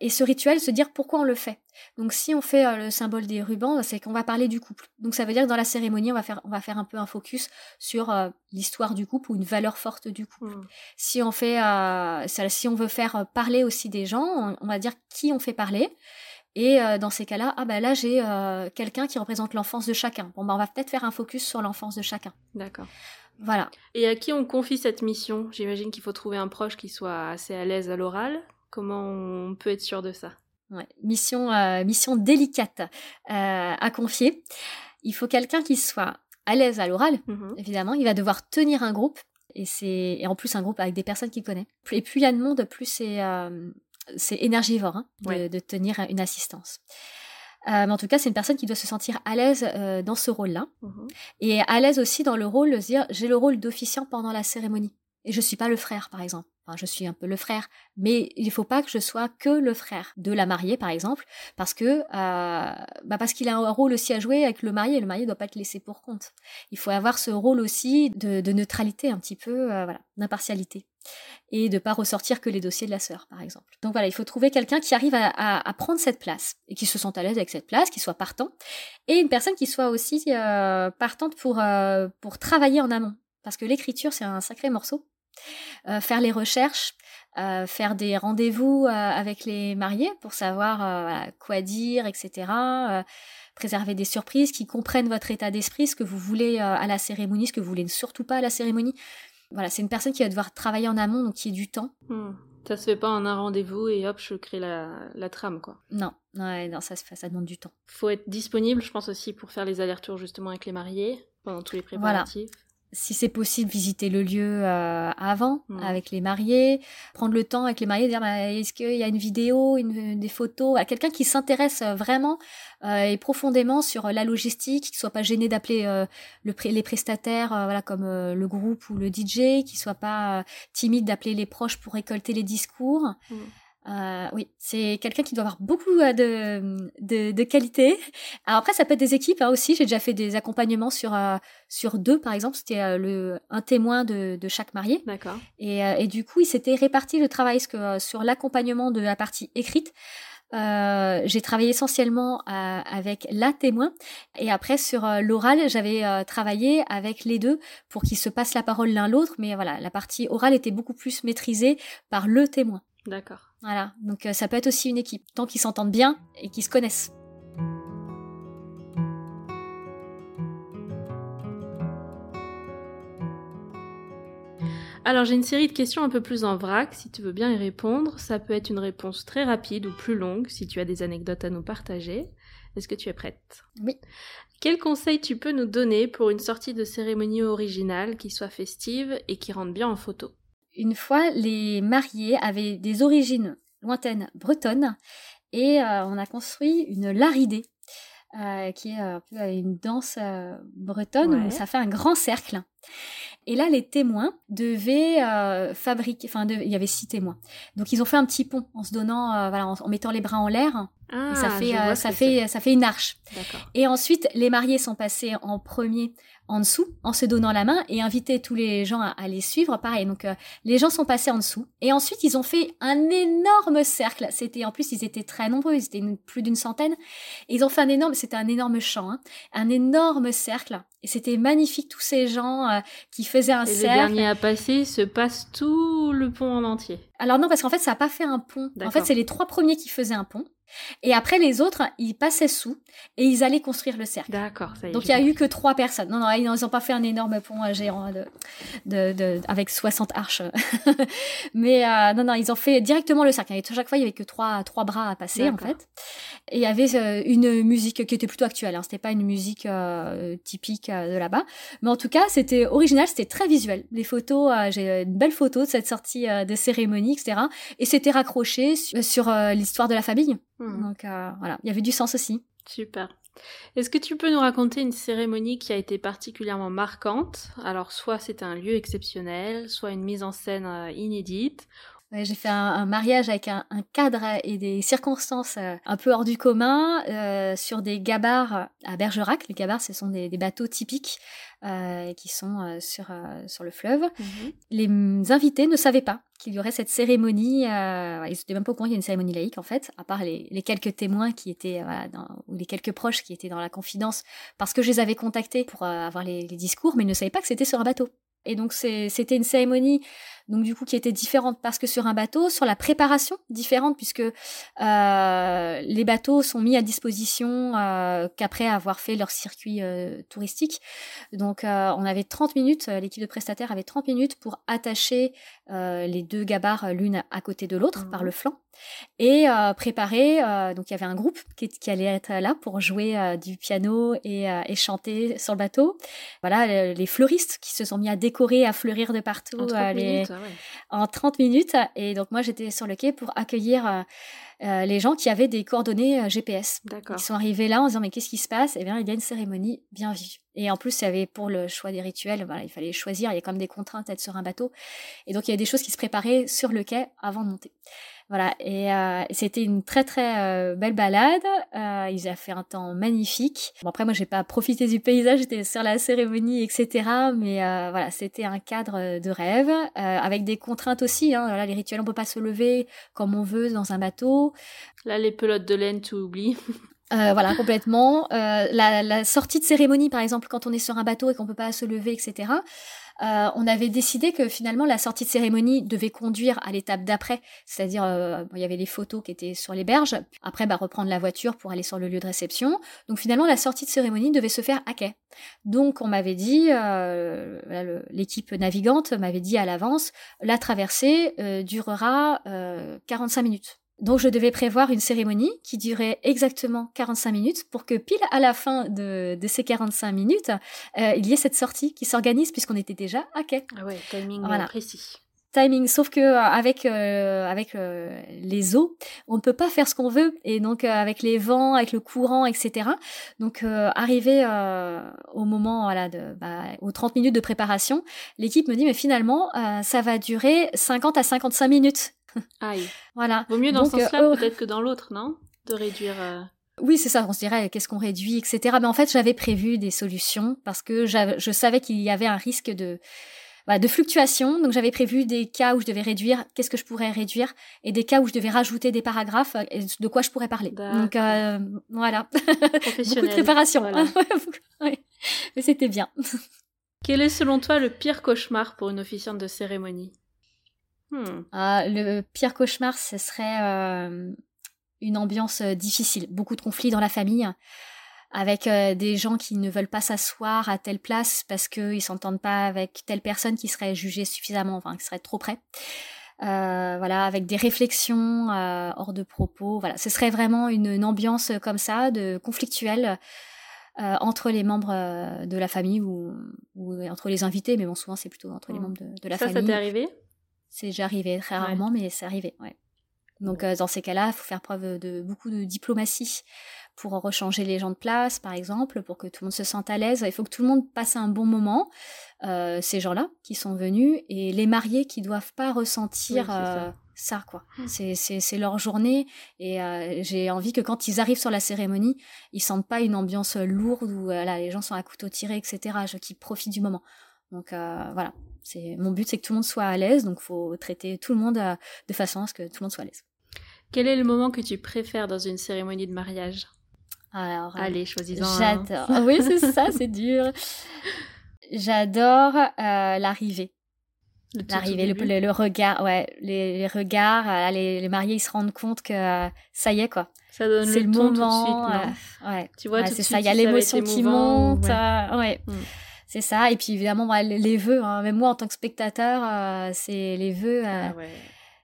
Et ce rituel, se dire pourquoi on le fait. Donc si on fait euh, le symbole des rubans, c'est qu'on va parler du couple. Donc ça veut dire que dans la cérémonie, on va faire, on va faire un peu un focus sur euh, l'histoire du couple ou une valeur forte du couple. Mm. Si on fait, euh, ça- si on veut faire parler aussi des gens, on, on va dire qui on fait parler. Et euh, dans ces cas-là, ah bah là j'ai quelqu'un qui représente l'enfance de chacun. Bon bah on va peut-être faire un focus sur l'enfance de chacun. D'accord. Voilà. Et à qui on confie cette mission? J'imagine qu'il faut trouver un proche qui soit assez à l'aise à l'oral. Comment on peut être sûr de ça Ouais, mission, euh, mission délicate euh, à confier. Il faut quelqu'un qui soit à l'aise à l'oral, Mhm. évidemment. Il va devoir tenir un groupe. Et, c'est, en plus, un groupe avec des personnes qu'il connaît. Et plus il y a de monde, plus c'est, euh, énergivore hein, de, Ouais. de tenir une assistance. Euh, mais en tout cas, c'est une personne qui doit se sentir à l'aise euh, dans ce rôle-là. Mhm. Et à l'aise aussi dans le rôle de se dire j'ai le rôle d'officiant pendant la cérémonie. Et je suis pas le frère, par exemple. Enfin, je suis un peu le frère, mais il faut pas que je sois que le frère de la mariée, par exemple, parce que euh, bah parce qu'il a un rôle aussi à jouer avec le marié. Le marié doit pas être laissé pour compte. Il faut avoir ce rôle aussi de, neutralité un petit peu, euh, voilà, d'impartialité, et de pas ressortir que les dossiers de la sœur, par exemple. Donc voilà, il faut trouver quelqu'un qui arrive à, prendre cette place et qui se sente à l'aise avec cette place, qui soit partant, et une personne qui soit aussi euh, partante pour pour travailler en amont, parce que l'écriture c'est un sacré morceau. Euh, faire les recherches, euh, faire des rendez-vous euh, avec les mariés pour savoir quoi dire, etc. préserver des surprises, qui comprennent votre état d'esprit, ce que vous voulez à la cérémonie, ce que vous voulez surtout pas à la cérémonie. Voilà, c'est une personne qui va devoir travailler en amont, donc qui est du temps. Hmm. Ça se fait pas en un rendez-vous et hop, je crée la, la trame, quoi. Non, ouais, non, ça se fait, ça demande du temps. Faut être disponible, je pense aussi, pour faire les allers-retours justement avec les mariés pendant tous les préparatifs. Si c'est possible, visiter le lieu euh, avant Mm. avec les mariés, prendre le temps avec les mariés, dire bah, est-ce qu'il y a une vidéo, une, des photos, Voilà, quelqu'un qui s'intéresse euh, vraiment euh, et profondément sur la logistique, qui soit pas gêné d'appeler euh, le les prestataires, euh, voilà comme euh, le groupe ou le DJ, qui soit pas timide d'appeler les proches pour récolter les discours. Mm. Euh, oui, c'est quelqu'un qui doit avoir beaucoup euh, de, de, de qualité. Alors après, ça peut être des équipes hein, aussi. J'ai déjà fait des accompagnements sur euh, sur deux, par exemple. C'était euh, le un témoin de, de chaque marié. D'accord. Et, et du coup, il s'était réparti le travail parce que sur l'accompagnement de la partie écrite. euh, j'ai travaillé essentiellement euh, avec la témoin et après sur euh, l'oral j'avais travaillé avec les deux pour qu'ils se passent la parole l'un l'autre mais voilà la partie orale était beaucoup plus maîtrisée par le témoin D'accord. Voilà, donc euh, ça peut être aussi une équipe, tant qu'ils s'entendent bien et qu'ils se connaissent. Alors j'ai une série de questions un peu plus en vrac, si tu veux bien y répondre. Ça peut être une réponse très rapide ou plus longue, si tu as des anecdotes à nous partager. Est-ce que tu es prête? Oui. Quel conseil tu peux nous donner pour une sortie de cérémonie originale qui soit festive et qui rentre bien en photo? Une fois, les mariés avaient des origines lointaines bretonnes et euh, on a construit une laridée. euh, qui est un peu une danse euh, bretonne Ouais. où ça fait un grand cercle. Et là, les témoins devaient euh, fabriquer, enfin, de- il y avait six témoins. Donc, ils ont fait un petit pont en se donnant, euh, voilà, en, en mettant les bras en l'air. Ah, ça fait, euh, ça fait, ça fait une arche. Et ensuite, les mariés sont passés en premier en dessous, en se donnant la main, et invitaient tous les gens à, à les suivre. Pareil, donc euh, les gens sont passés en dessous. Et ensuite, ils ont fait un énorme cercle. C'était en plus, ils étaient très nombreux, ils étaient une- plus d'une centaine. Et ils ont fait un énorme, c'était un énorme champ, hein, un énorme cercle. Et c'était magnifique, tous ces gens euh, qui faisaient un Et le cercle. dernier à passer se passe tout le pont en entier. Alors non, parce qu'en fait, ça n'a pas fait un pont. En fait, c'est les trois premiers qui faisaient un pont. Et après, les autres, ils passaient sous et ils allaient construire le cercle. D'accord, ça y est. Donc il j'ai y a eu que trois personnes. Non, non, ils n'ont pas fait un énorme pont euh, géant de, de, de- avec 60 arches. Mais euh, non, non, ils ont fait directement le cercle. Et à chaque fois, il y avait que trois, trois bras à passer en fait. Et il y avait euh, une musique qui était plutôt actuelle. Hein. C'était pas une musique euh, typique euh, de là-bas. Mais en tout cas, c'était original, c'était très visuel. Les photos, euh, j'ai une belle photo de cette sortie euh, de cérémonie, etc. Et c'était raccroché su- sur l'histoire de la famille. Hmm, Donc voilà, il y avait du sens aussi. Super. Est-ce que tu peux nous raconter une cérémonie qui a été particulièrement marquante? Alors, soit c'était un lieu exceptionnel, soit une mise en scène inédite, Ouais, j'ai fait un, mariage avec un, cadre et des circonstances euh, un peu hors du commun euh, sur des gabarres à Bergerac. Les gabarres, ce sont des, bateaux typiques euh, qui sont sur, sur le fleuve. Mhm. Les invités ne savaient pas qu'il y aurait cette cérémonie. ils n'étaient même pas au courant qu'il y a une cérémonie laïque, en fait, à part les, quelques témoins qui étaient, ou les quelques proches qui étaient dans la confidence, parce que je les avais contactés pour avoir les, les discours, mais ils ne savaient pas que c'était sur un bateau. Et donc c'était une cérémonie donc du coup qui était différente parce que sur un bateau, sur la préparation différente puisque euh, les bateaux sont mis à disposition euh, qu'après avoir fait leur circuit euh, touristique. Donc on avait 30 minutes, l'équipe de prestataires avait 30 minutes pour attacher les deux gabarres l'une à côté de l'autre par le flanc et préparer. donc il y avait un groupe qui, qui allait être là pour jouer du piano et, et, chanter sur le bateau. Voilà les fleuristes qui se sont mis à décorer, à fleurir de partout. les, en 30 minutes. Et donc, moi, j'étais sur le quai pour accueillir euh, euh, les gens qui avaient des coordonnées euh, GPS. Ils sont arrivés là en disant, mais qu'est-ce qui se passe? Eh bien, il y a une cérémonie bien vive. Et en plus, il y avait pour le choix des rituels, voilà, il fallait choisir, il y a quand même des contraintes d'être sur un bateau. Et donc, il y a des choses qui se préparaient sur le quai avant de monter. Voilà, et euh, c'était une très très euh, belle balade. Euh, ils ont fait un temps magnifique. Bon après moi j'ai pas profité du paysage, j'étais sur la cérémonie etc. Mais euh, voilà, c'était un cadre de rêve avec des contraintes aussi. Hein. Voilà, les rituels on peut pas se lever comme on veut dans un bateau. Là les pelotes de laine tu oublies. Euh, voilà, complètement. Euh, la, la, sortie de cérémonie, par exemple, quand on est sur un bateau et qu'on peut pas se lever, etc. Euh, on avait décidé que finalement la sortie de cérémonie devait conduire à l'étape d'après, c'est-à-dire euh, il y avait les photos qui étaient sur les berges, après bah, reprendre la voiture pour aller sur le lieu de réception. Donc finalement la sortie de cérémonie devait se faire à quai. Donc on m'avait dit, euh, l'équipe navigante m'avait dit à l'avance, la traversée durera 45 minutes. Donc je devais prévoir une cérémonie qui durait exactement 45 minutes pour que pile à la fin de, ces 45 minutes, euh, il y ait cette sortie qui s'organise puisqu'on était déjà à quai. Ah ouais, timing euh, précis. Timing, sauf que euh, avec avec les eaux, on ne peut pas faire ce qu'on veut et donc avec les vents, avec le courant, etc. Donc arrivé au moment voilà de bah, aux 30 minutes de préparation, l'équipe me dit mais finalement ça va durer 50 à 55 minutes. Aïe. voilà. Vaut mieux dans ce sens-là euh, peut-être que dans l'autre, non? De réduire. Euh, oui, c'est ça. On se dirait qu'est-ce qu'on réduit, etc. Mais en fait, j'avais prévu des solutions parce que je savais qu'il y avait un risque de bah, de fluctuation. Donc j'avais prévu des cas où je devais réduire, qu'est-ce que je pourrais réduire, et des cas où je devais rajouter des paragraphes, et de quoi je pourrais parler. Donc euh, voilà, beaucoup de préparation. Mais c'était bien. Quel est selon toi le pire cauchemar pour une officiante de cérémonie? Hmm. Ah, le pire cauchemar, ce serait euh, une ambiance euh, difficile, beaucoup de conflits dans la famille, avec euh, des gens qui ne veulent pas s'asseoir à telle place parce qu'ils s'entendent pas avec telle personne qui serait jugée suffisamment, enfin qui serait trop près. voilà, avec des réflexions hors de propos. Voilà, ce serait vraiment une, ambiance comme ça, de conflictuelle. entre les membres de la famille ou, entre les invités, mais bon, souvent c'est plutôt entre les hmm. membres de, de la famille. Ça, ça t'est arrivé? C'est déjà arrivé, très rarement, mais c'est arrivé, ouais. Donc euh, dans ces cas-là, il faut faire preuve de beaucoup de diplomatie pour rechanger les gens de place, par exemple, pour que tout le monde se sente à l'aise. Il faut que tout le monde passe un bon moment, euh, ces gens-là qui sont venus, et les mariés qui doivent pas ressentir euh, ça. quoi. Mmh. C'est leur journée, et j'ai envie que quand ils arrivent sur la cérémonie, ils sentent pas une ambiance lourde où là, les gens sont à couteau tiré, etc., qu'ils profitent du moment. Donc voilà, c'est mon but, c'est que tout le monde soit à l'aise, donc faut traiter tout le monde euh, de façon à ce que tout le monde soit à l'aise. Quel est le moment que tu préfères dans une cérémonie de mariage? Alors, euh, allez, choisis-en. J'adore. Ah oui, c'est ça, c'est dur. J'adore euh, l'arrivée. L'arrivée, le, regard, ouais, les, regards, les, mariés ils se rendent compte que ça y est quoi. Ça donne le, le moment. ouais, tu vois, c'est ça. Il y a l'émotion qui monte. ouais. Mm. C'est ça. Et puis évidemment, les vœux, hein. même moi en tant que spectateur, euh, c'est les vœux. Euh, ah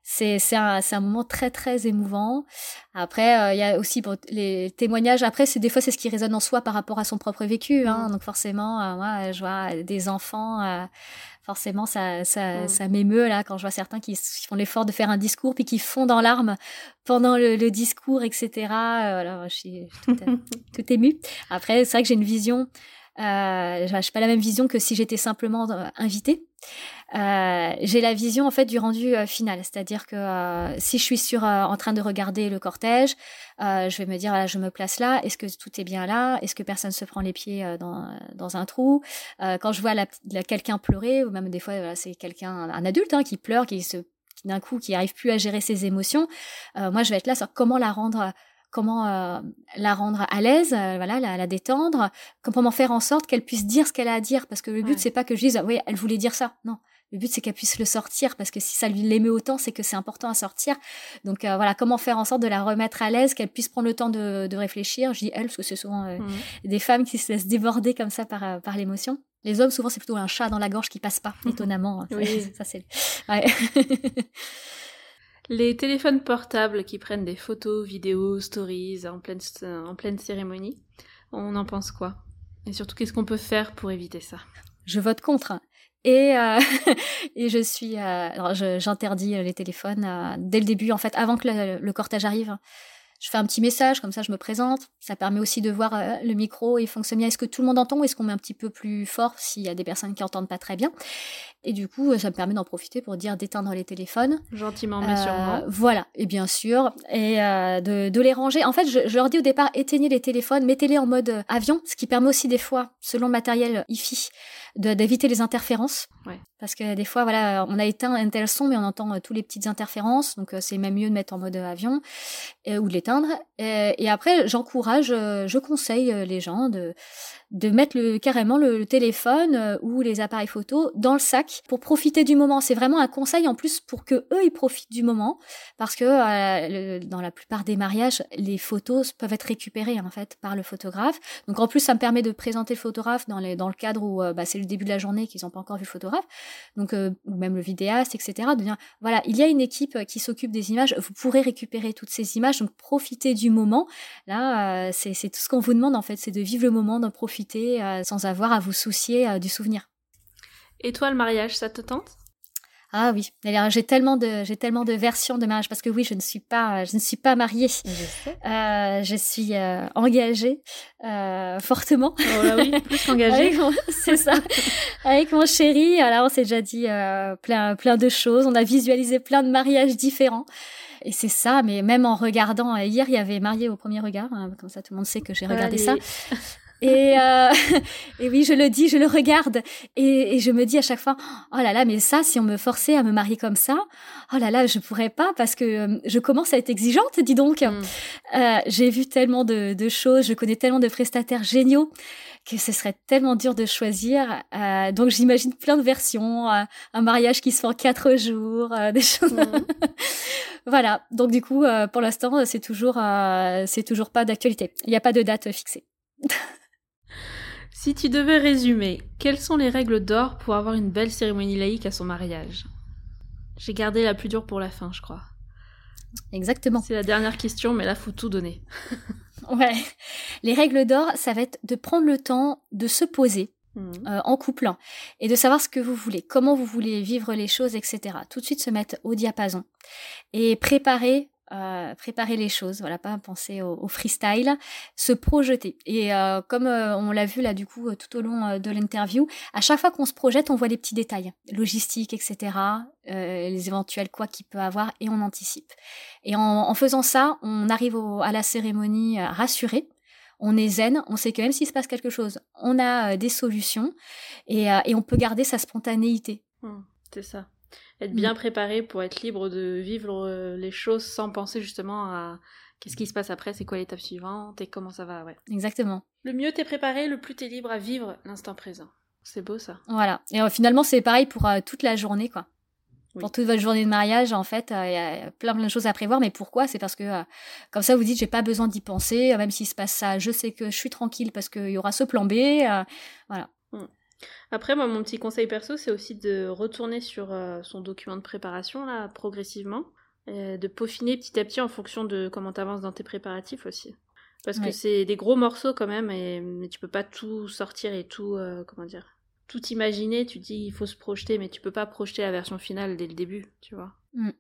c'est c'est un, un moment très très émouvant. Après, euh, il y a aussi les témoignages. Après, c'est des fois c'est ce qui résonne en soi par rapport à son propre vécu. Hein. Mm. Donc forcément, moi, je vois des enfants forcément ça ça, mm. ça m'émeut là quand je vois certains qui, font l'effort de faire un discours puis qui font dans larmes pendant le, discours etc alors je suis tout, tout émue après c'est vrai que j'ai une vision euh, je n'ai pas la même vision que si j'étais simplement euh, invitée. Euh, j'ai la vision en fait du rendu euh, final, c'est-à-dire que euh, si je suis sur en train de regarder le cortège, je vais me dire voilà, je me place là, est-ce que tout est bien là, est-ce que personne se prend les pieds dans, dans un trou? Quand je vois la, quelqu'un pleurer, ou même des fois voilà, c'est quelqu'un un adulte hein, qui pleure, qui se d'un coup qui arrive plus à gérer ses émotions, moi je vais être là sur comment la rendre comment euh, la rendre à l'aise, euh, voilà, la, la, détendre, comment faire en sorte qu'elle puisse dire ce qu'elle a à dire, parce que le but c'est pas que je dise oui elle voulait dire ça, non. Le but c'est qu'elle puisse le sortir parce que si ça lui l'émeut autant, c'est que c'est important à sortir. Donc euh, voilà, comment faire en sorte de la remettre à l'aise, qu'elle puisse prendre le temps de, de, réfléchir. Je dis elle parce que c'est souvent mmh. des femmes qui se laissent déborder comme ça par, par l'émotion. Les hommes souvent c'est plutôt un chat dans la gorge qui passe pas, étonnamment. Oui. ça c'est. Ouais. Les téléphones portables qui prennent des photos, vidéos, stories en pleine, cérémonie, on en pense quoi? Et surtout, qu'est-ce qu'on peut faire pour éviter ça? Je vote contre. Et, euh, et je suis, euh, j'interdis les téléphones euh, dès le début, en fait, avant que le cortège arrive je fais un petit message, comme ça je me présente. Ça permet aussi de voir euh, le micro et fonctionne bien. Est-ce que tout le monde entend ou est-ce qu'on met un petit peu plus fort s'il y a des personnes qui entendent pas très bien? Et du coup, euh, ça me permet d'en profiter pour dire d'éteindre les téléphones. Gentiment, mais sûrement. Euh, voilà, et bien sûr. Et de, de, les ranger. En fait, je, je, leur dis au départ, éteignez les téléphones, mettez-les en mode avion, ce qui permet aussi des fois, selon le matériel IFI, d'éviter les interférences. Parce que des fois, voilà, on a éteint un tel son, mais on entend euh, toutes les petites interférences. Donc, euh, c'est même mieux de mettre en mode avion ou de l'éteindre. Et, après, j'encourage, euh, je conseille les gens de, de mettre carrément le, téléphone ou les appareils photo dans le sac pour profiter du moment. C'est vraiment un conseil en plus pour que eux ils profitent du moment parce que dans la plupart des mariages, les photos peuvent être récupérées en fait par le photographe. Donc en plus, ça me permet de présenter le photographe dans le cadre où bah, c'est le début de la journée qu'ils n'ont pas encore vu le photographe donc euh, ou même le vidéaste, etc. De voilà, il y a une équipe qui s'occupe des images, vous pourrez récupérer toutes ces images, donc profitez du moment. Là, euh, c'est tout ce qu'on vous demande en fait, c'est de vivre le moment, d'en profiter euh, sans avoir à vous soucier du souvenir. Et toi, le mariage, ça te tente? Ah oui, j'ai tellement de j'ai tellement de versions de mariage parce que oui, je ne suis pas je ne suis pas mariée. Je, euh, je suis euh, engagée euh, fortement. Oh là oui, plus qu'engagée. c'est ça. Avec mon chéri, alors on s'est déjà dit euh, plein plein de choses. On a visualisé plein de mariages différents. Et c'est ça, mais même en regardant, hier, il y avait Marié au premier regard, hein, comme ça tout le monde sait que j'ai regardé ça. Et, euh, et oui, je le dis, je le regarde et, et, je me dis à chaque fois, oh là là, mais ça, si on me forçait à me marier comme ça, oh là là, je pourrais pas parce que euh, je commence à être exigeante, dis donc. Mm. Euh, J'ai vu tellement de, de, choses, je connais tellement de prestataires géniaux que ce serait tellement dur de choisir. Euh, donc j'imagine plein de versions, un mariage qui se fait en quatre jours, des choses. Mm. voilà. Donc du coup, pour l'instant, c'est toujours, c'est toujours pas d'actualité. Il n'y a pas de date fixée. Si tu devais résumer, quelles sont les règles d'or pour avoir une belle cérémonie laïque à son mariage? J'ai gardé la plus dure pour la fin, je crois. Exactement. C'est la dernière question, mais là, faut tout donner. ouais. Les règles d'or, ça va être de prendre le temps de se poser, mmh. euh, en couplant et de savoir ce que vous voulez, comment vous voulez vivre les choses, etc. Tout de suite se mettre au diapason et préparer euh, préparer les choses, voilà, pas penser au, freestyle, se projeter. Et euh, comme euh, on l'a vu là du coup tout au long de l'interview, à chaque fois qu'on se projette, on voit les petits détails, logistique, etc., les éventuels quoi qu'il peut avoir, et on anticipe. Et en, faisant ça, on arrive à la cérémonie rassuré. On est zen, on sait que même s'il se passe quelque chose, on a des solutions et, et, on peut garder sa spontanéité. Mmh, c'est ça être mm. bien préparé pour être libre de vivre euh, les choses sans penser justement à qu'est-ce qui se passe après, c'est quoi l'étape suivante et comment ça va, ouais. Exactement. Le mieux t'es préparé, le plus t'es libre à vivre l'instant présent. C'est beau ça. Voilà. Et euh, finalement, c'est pareil pour euh, toute la journée, quoi. Pour toute votre journée de mariage, en fait, il y a plein plein de choses à prévoir. Mais pourquoi? C'est parce que comme ça, vous dites, j'ai pas besoin d'y penser. Même s'il se passe ça, je sais que je suis tranquille parce qu'il y aura ce plan B. voilà. Après, moi, mon petit conseil perso, c'est aussi de retourner sur euh, son document de préparation, là, progressivement, et de peaufiner petit à petit en fonction de comment tu avances dans tes préparatifs aussi. Parce que c'est des gros morceaux quand même, et, mais tu peux pas tout sortir et tout, euh, comment dire, tout imaginer. Tu dis, il faut se projeter, mais tu peux pas projeter la version finale dès le début, tu vois.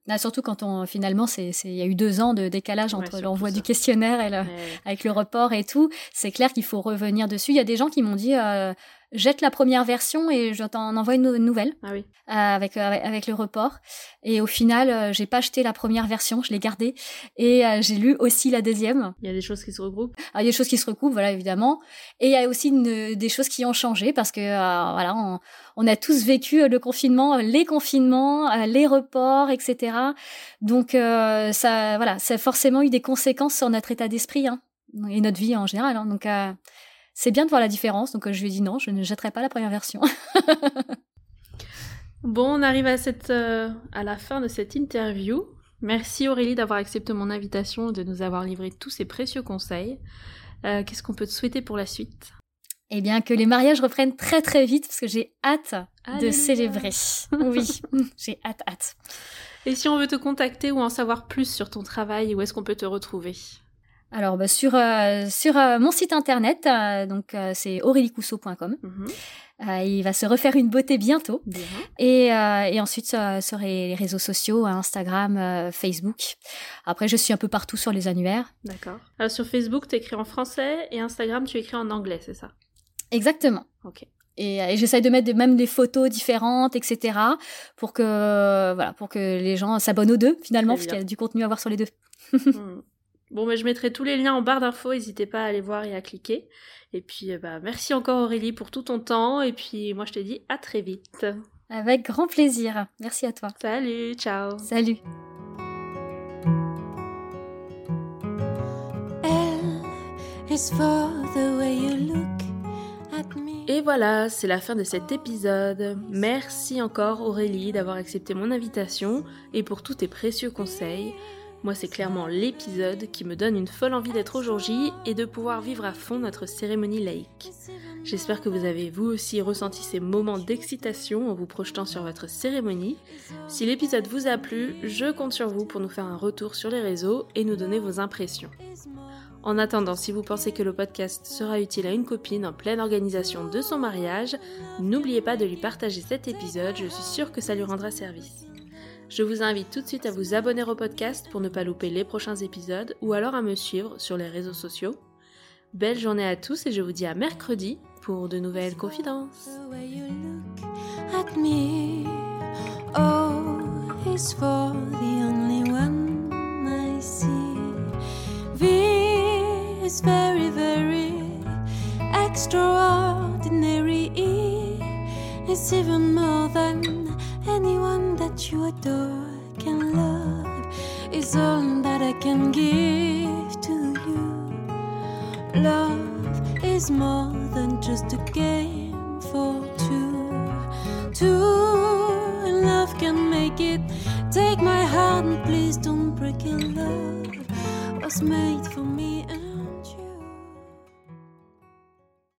Là, surtout quand on finalement, c'est il y a eu deux ans de décalage entre l'envoi du questionnaire et le, avec le report et tout. C'est clair qu'il faut revenir dessus. Il y a des gens qui m'ont dit, euh, jette la première version et je t'en envoie une, nouvelle ah oui. Euh, avec, avec, le report. Et au final, j'ai pas acheté la première version, je l'ai gardée et j'ai lu aussi la deuxième. Il y a des choses qui se regroupent. Ah, il y a des choses qui se recoupent, voilà évidemment. Et il y a aussi des choses qui ont changé parce que voilà, on, on, a tous vécu le confinement, les confinements, les reports, etc. Donc ça, voilà, ça a forcément eu des conséquences sur notre état d'esprit hein, et notre vie en général. Hein. Donc c'est bien de voir la différence. Donc, euh, je lui ai dit non, je ne jetterai pas la première version. bon, on arrive à, cette, euh, à la fin de cette interview. Merci Aurélie d'avoir accepté mon invitation et de nous avoir livré tous ces précieux conseils. Euh, qu'est-ce qu'on peut te souhaiter pour la suite? Eh bien, que les mariages reprennent très très vite parce que j'ai hâte de célébrer. oui, j'ai hâte, hâte. Et si on veut te contacter ou en savoir plus sur ton travail, où est-ce qu'on peut te retrouver? Alors bah, sur euh, sur euh, mon site internet, euh, donc c'est aurélicousseau.com. Mhm. il va se refaire une beauté bientôt. Et, et, ensuite sur les réseaux sociaux, Instagram, Facebook. Après, je suis un peu partout sur les annuaires. D'accord. Alors sur Facebook, tu écris en français et Instagram, tu écris en anglais, c'est ça? Exactement. Ok. Et, et j'essaye de mettre même des photos différentes, etc. pour que voilà, pour que les gens s'abonnent aux deux finalement, parce qu'il y a du contenu à voir sur les deux. Hmm. Bon, mais je mettrai tous les liens en barre d'infos, n'hésitez pas à aller voir et à cliquer. Et puis, euh, bah, merci encore Aurélie pour tout ton temps. Et puis, moi, je te dis à très vite. Avec grand plaisir. Merci à toi. Salut, ciao. Salut. Et voilà, c'est la fin de cet épisode. Merci encore Aurélie d'avoir accepté mon invitation et pour tous tes précieux conseils. Moi, c'est clairement l'épisode qui me donne une folle envie d'être au jour J et de pouvoir vivre à fond notre cérémonie laïque. J'espère que vous avez vous aussi ressenti ces moments d'excitation en vous projetant sur votre cérémonie. Si l'épisode vous a plu, je compte sur vous pour nous faire un retour sur les réseaux et nous donner vos impressions. En attendant, si vous pensez que le podcast sera utile à une copine en pleine organisation de son mariage, n'oubliez pas de lui partager cet épisode, je suis sûre que ça lui rendra service. Je vous invite tout de suite à vous abonner au podcast pour ne pas louper les prochains épisodes ou alors à me suivre sur les réseaux sociaux. Belle journée à tous et je vous dis à mercredi pour de nouvelles confidences. very, very extraordinary. It's even more than anyone that you adore can love is all that I can give to you. Love is more than just a game for two. Two, and love can make it. Take my heart and please don't break it. Love was made for me.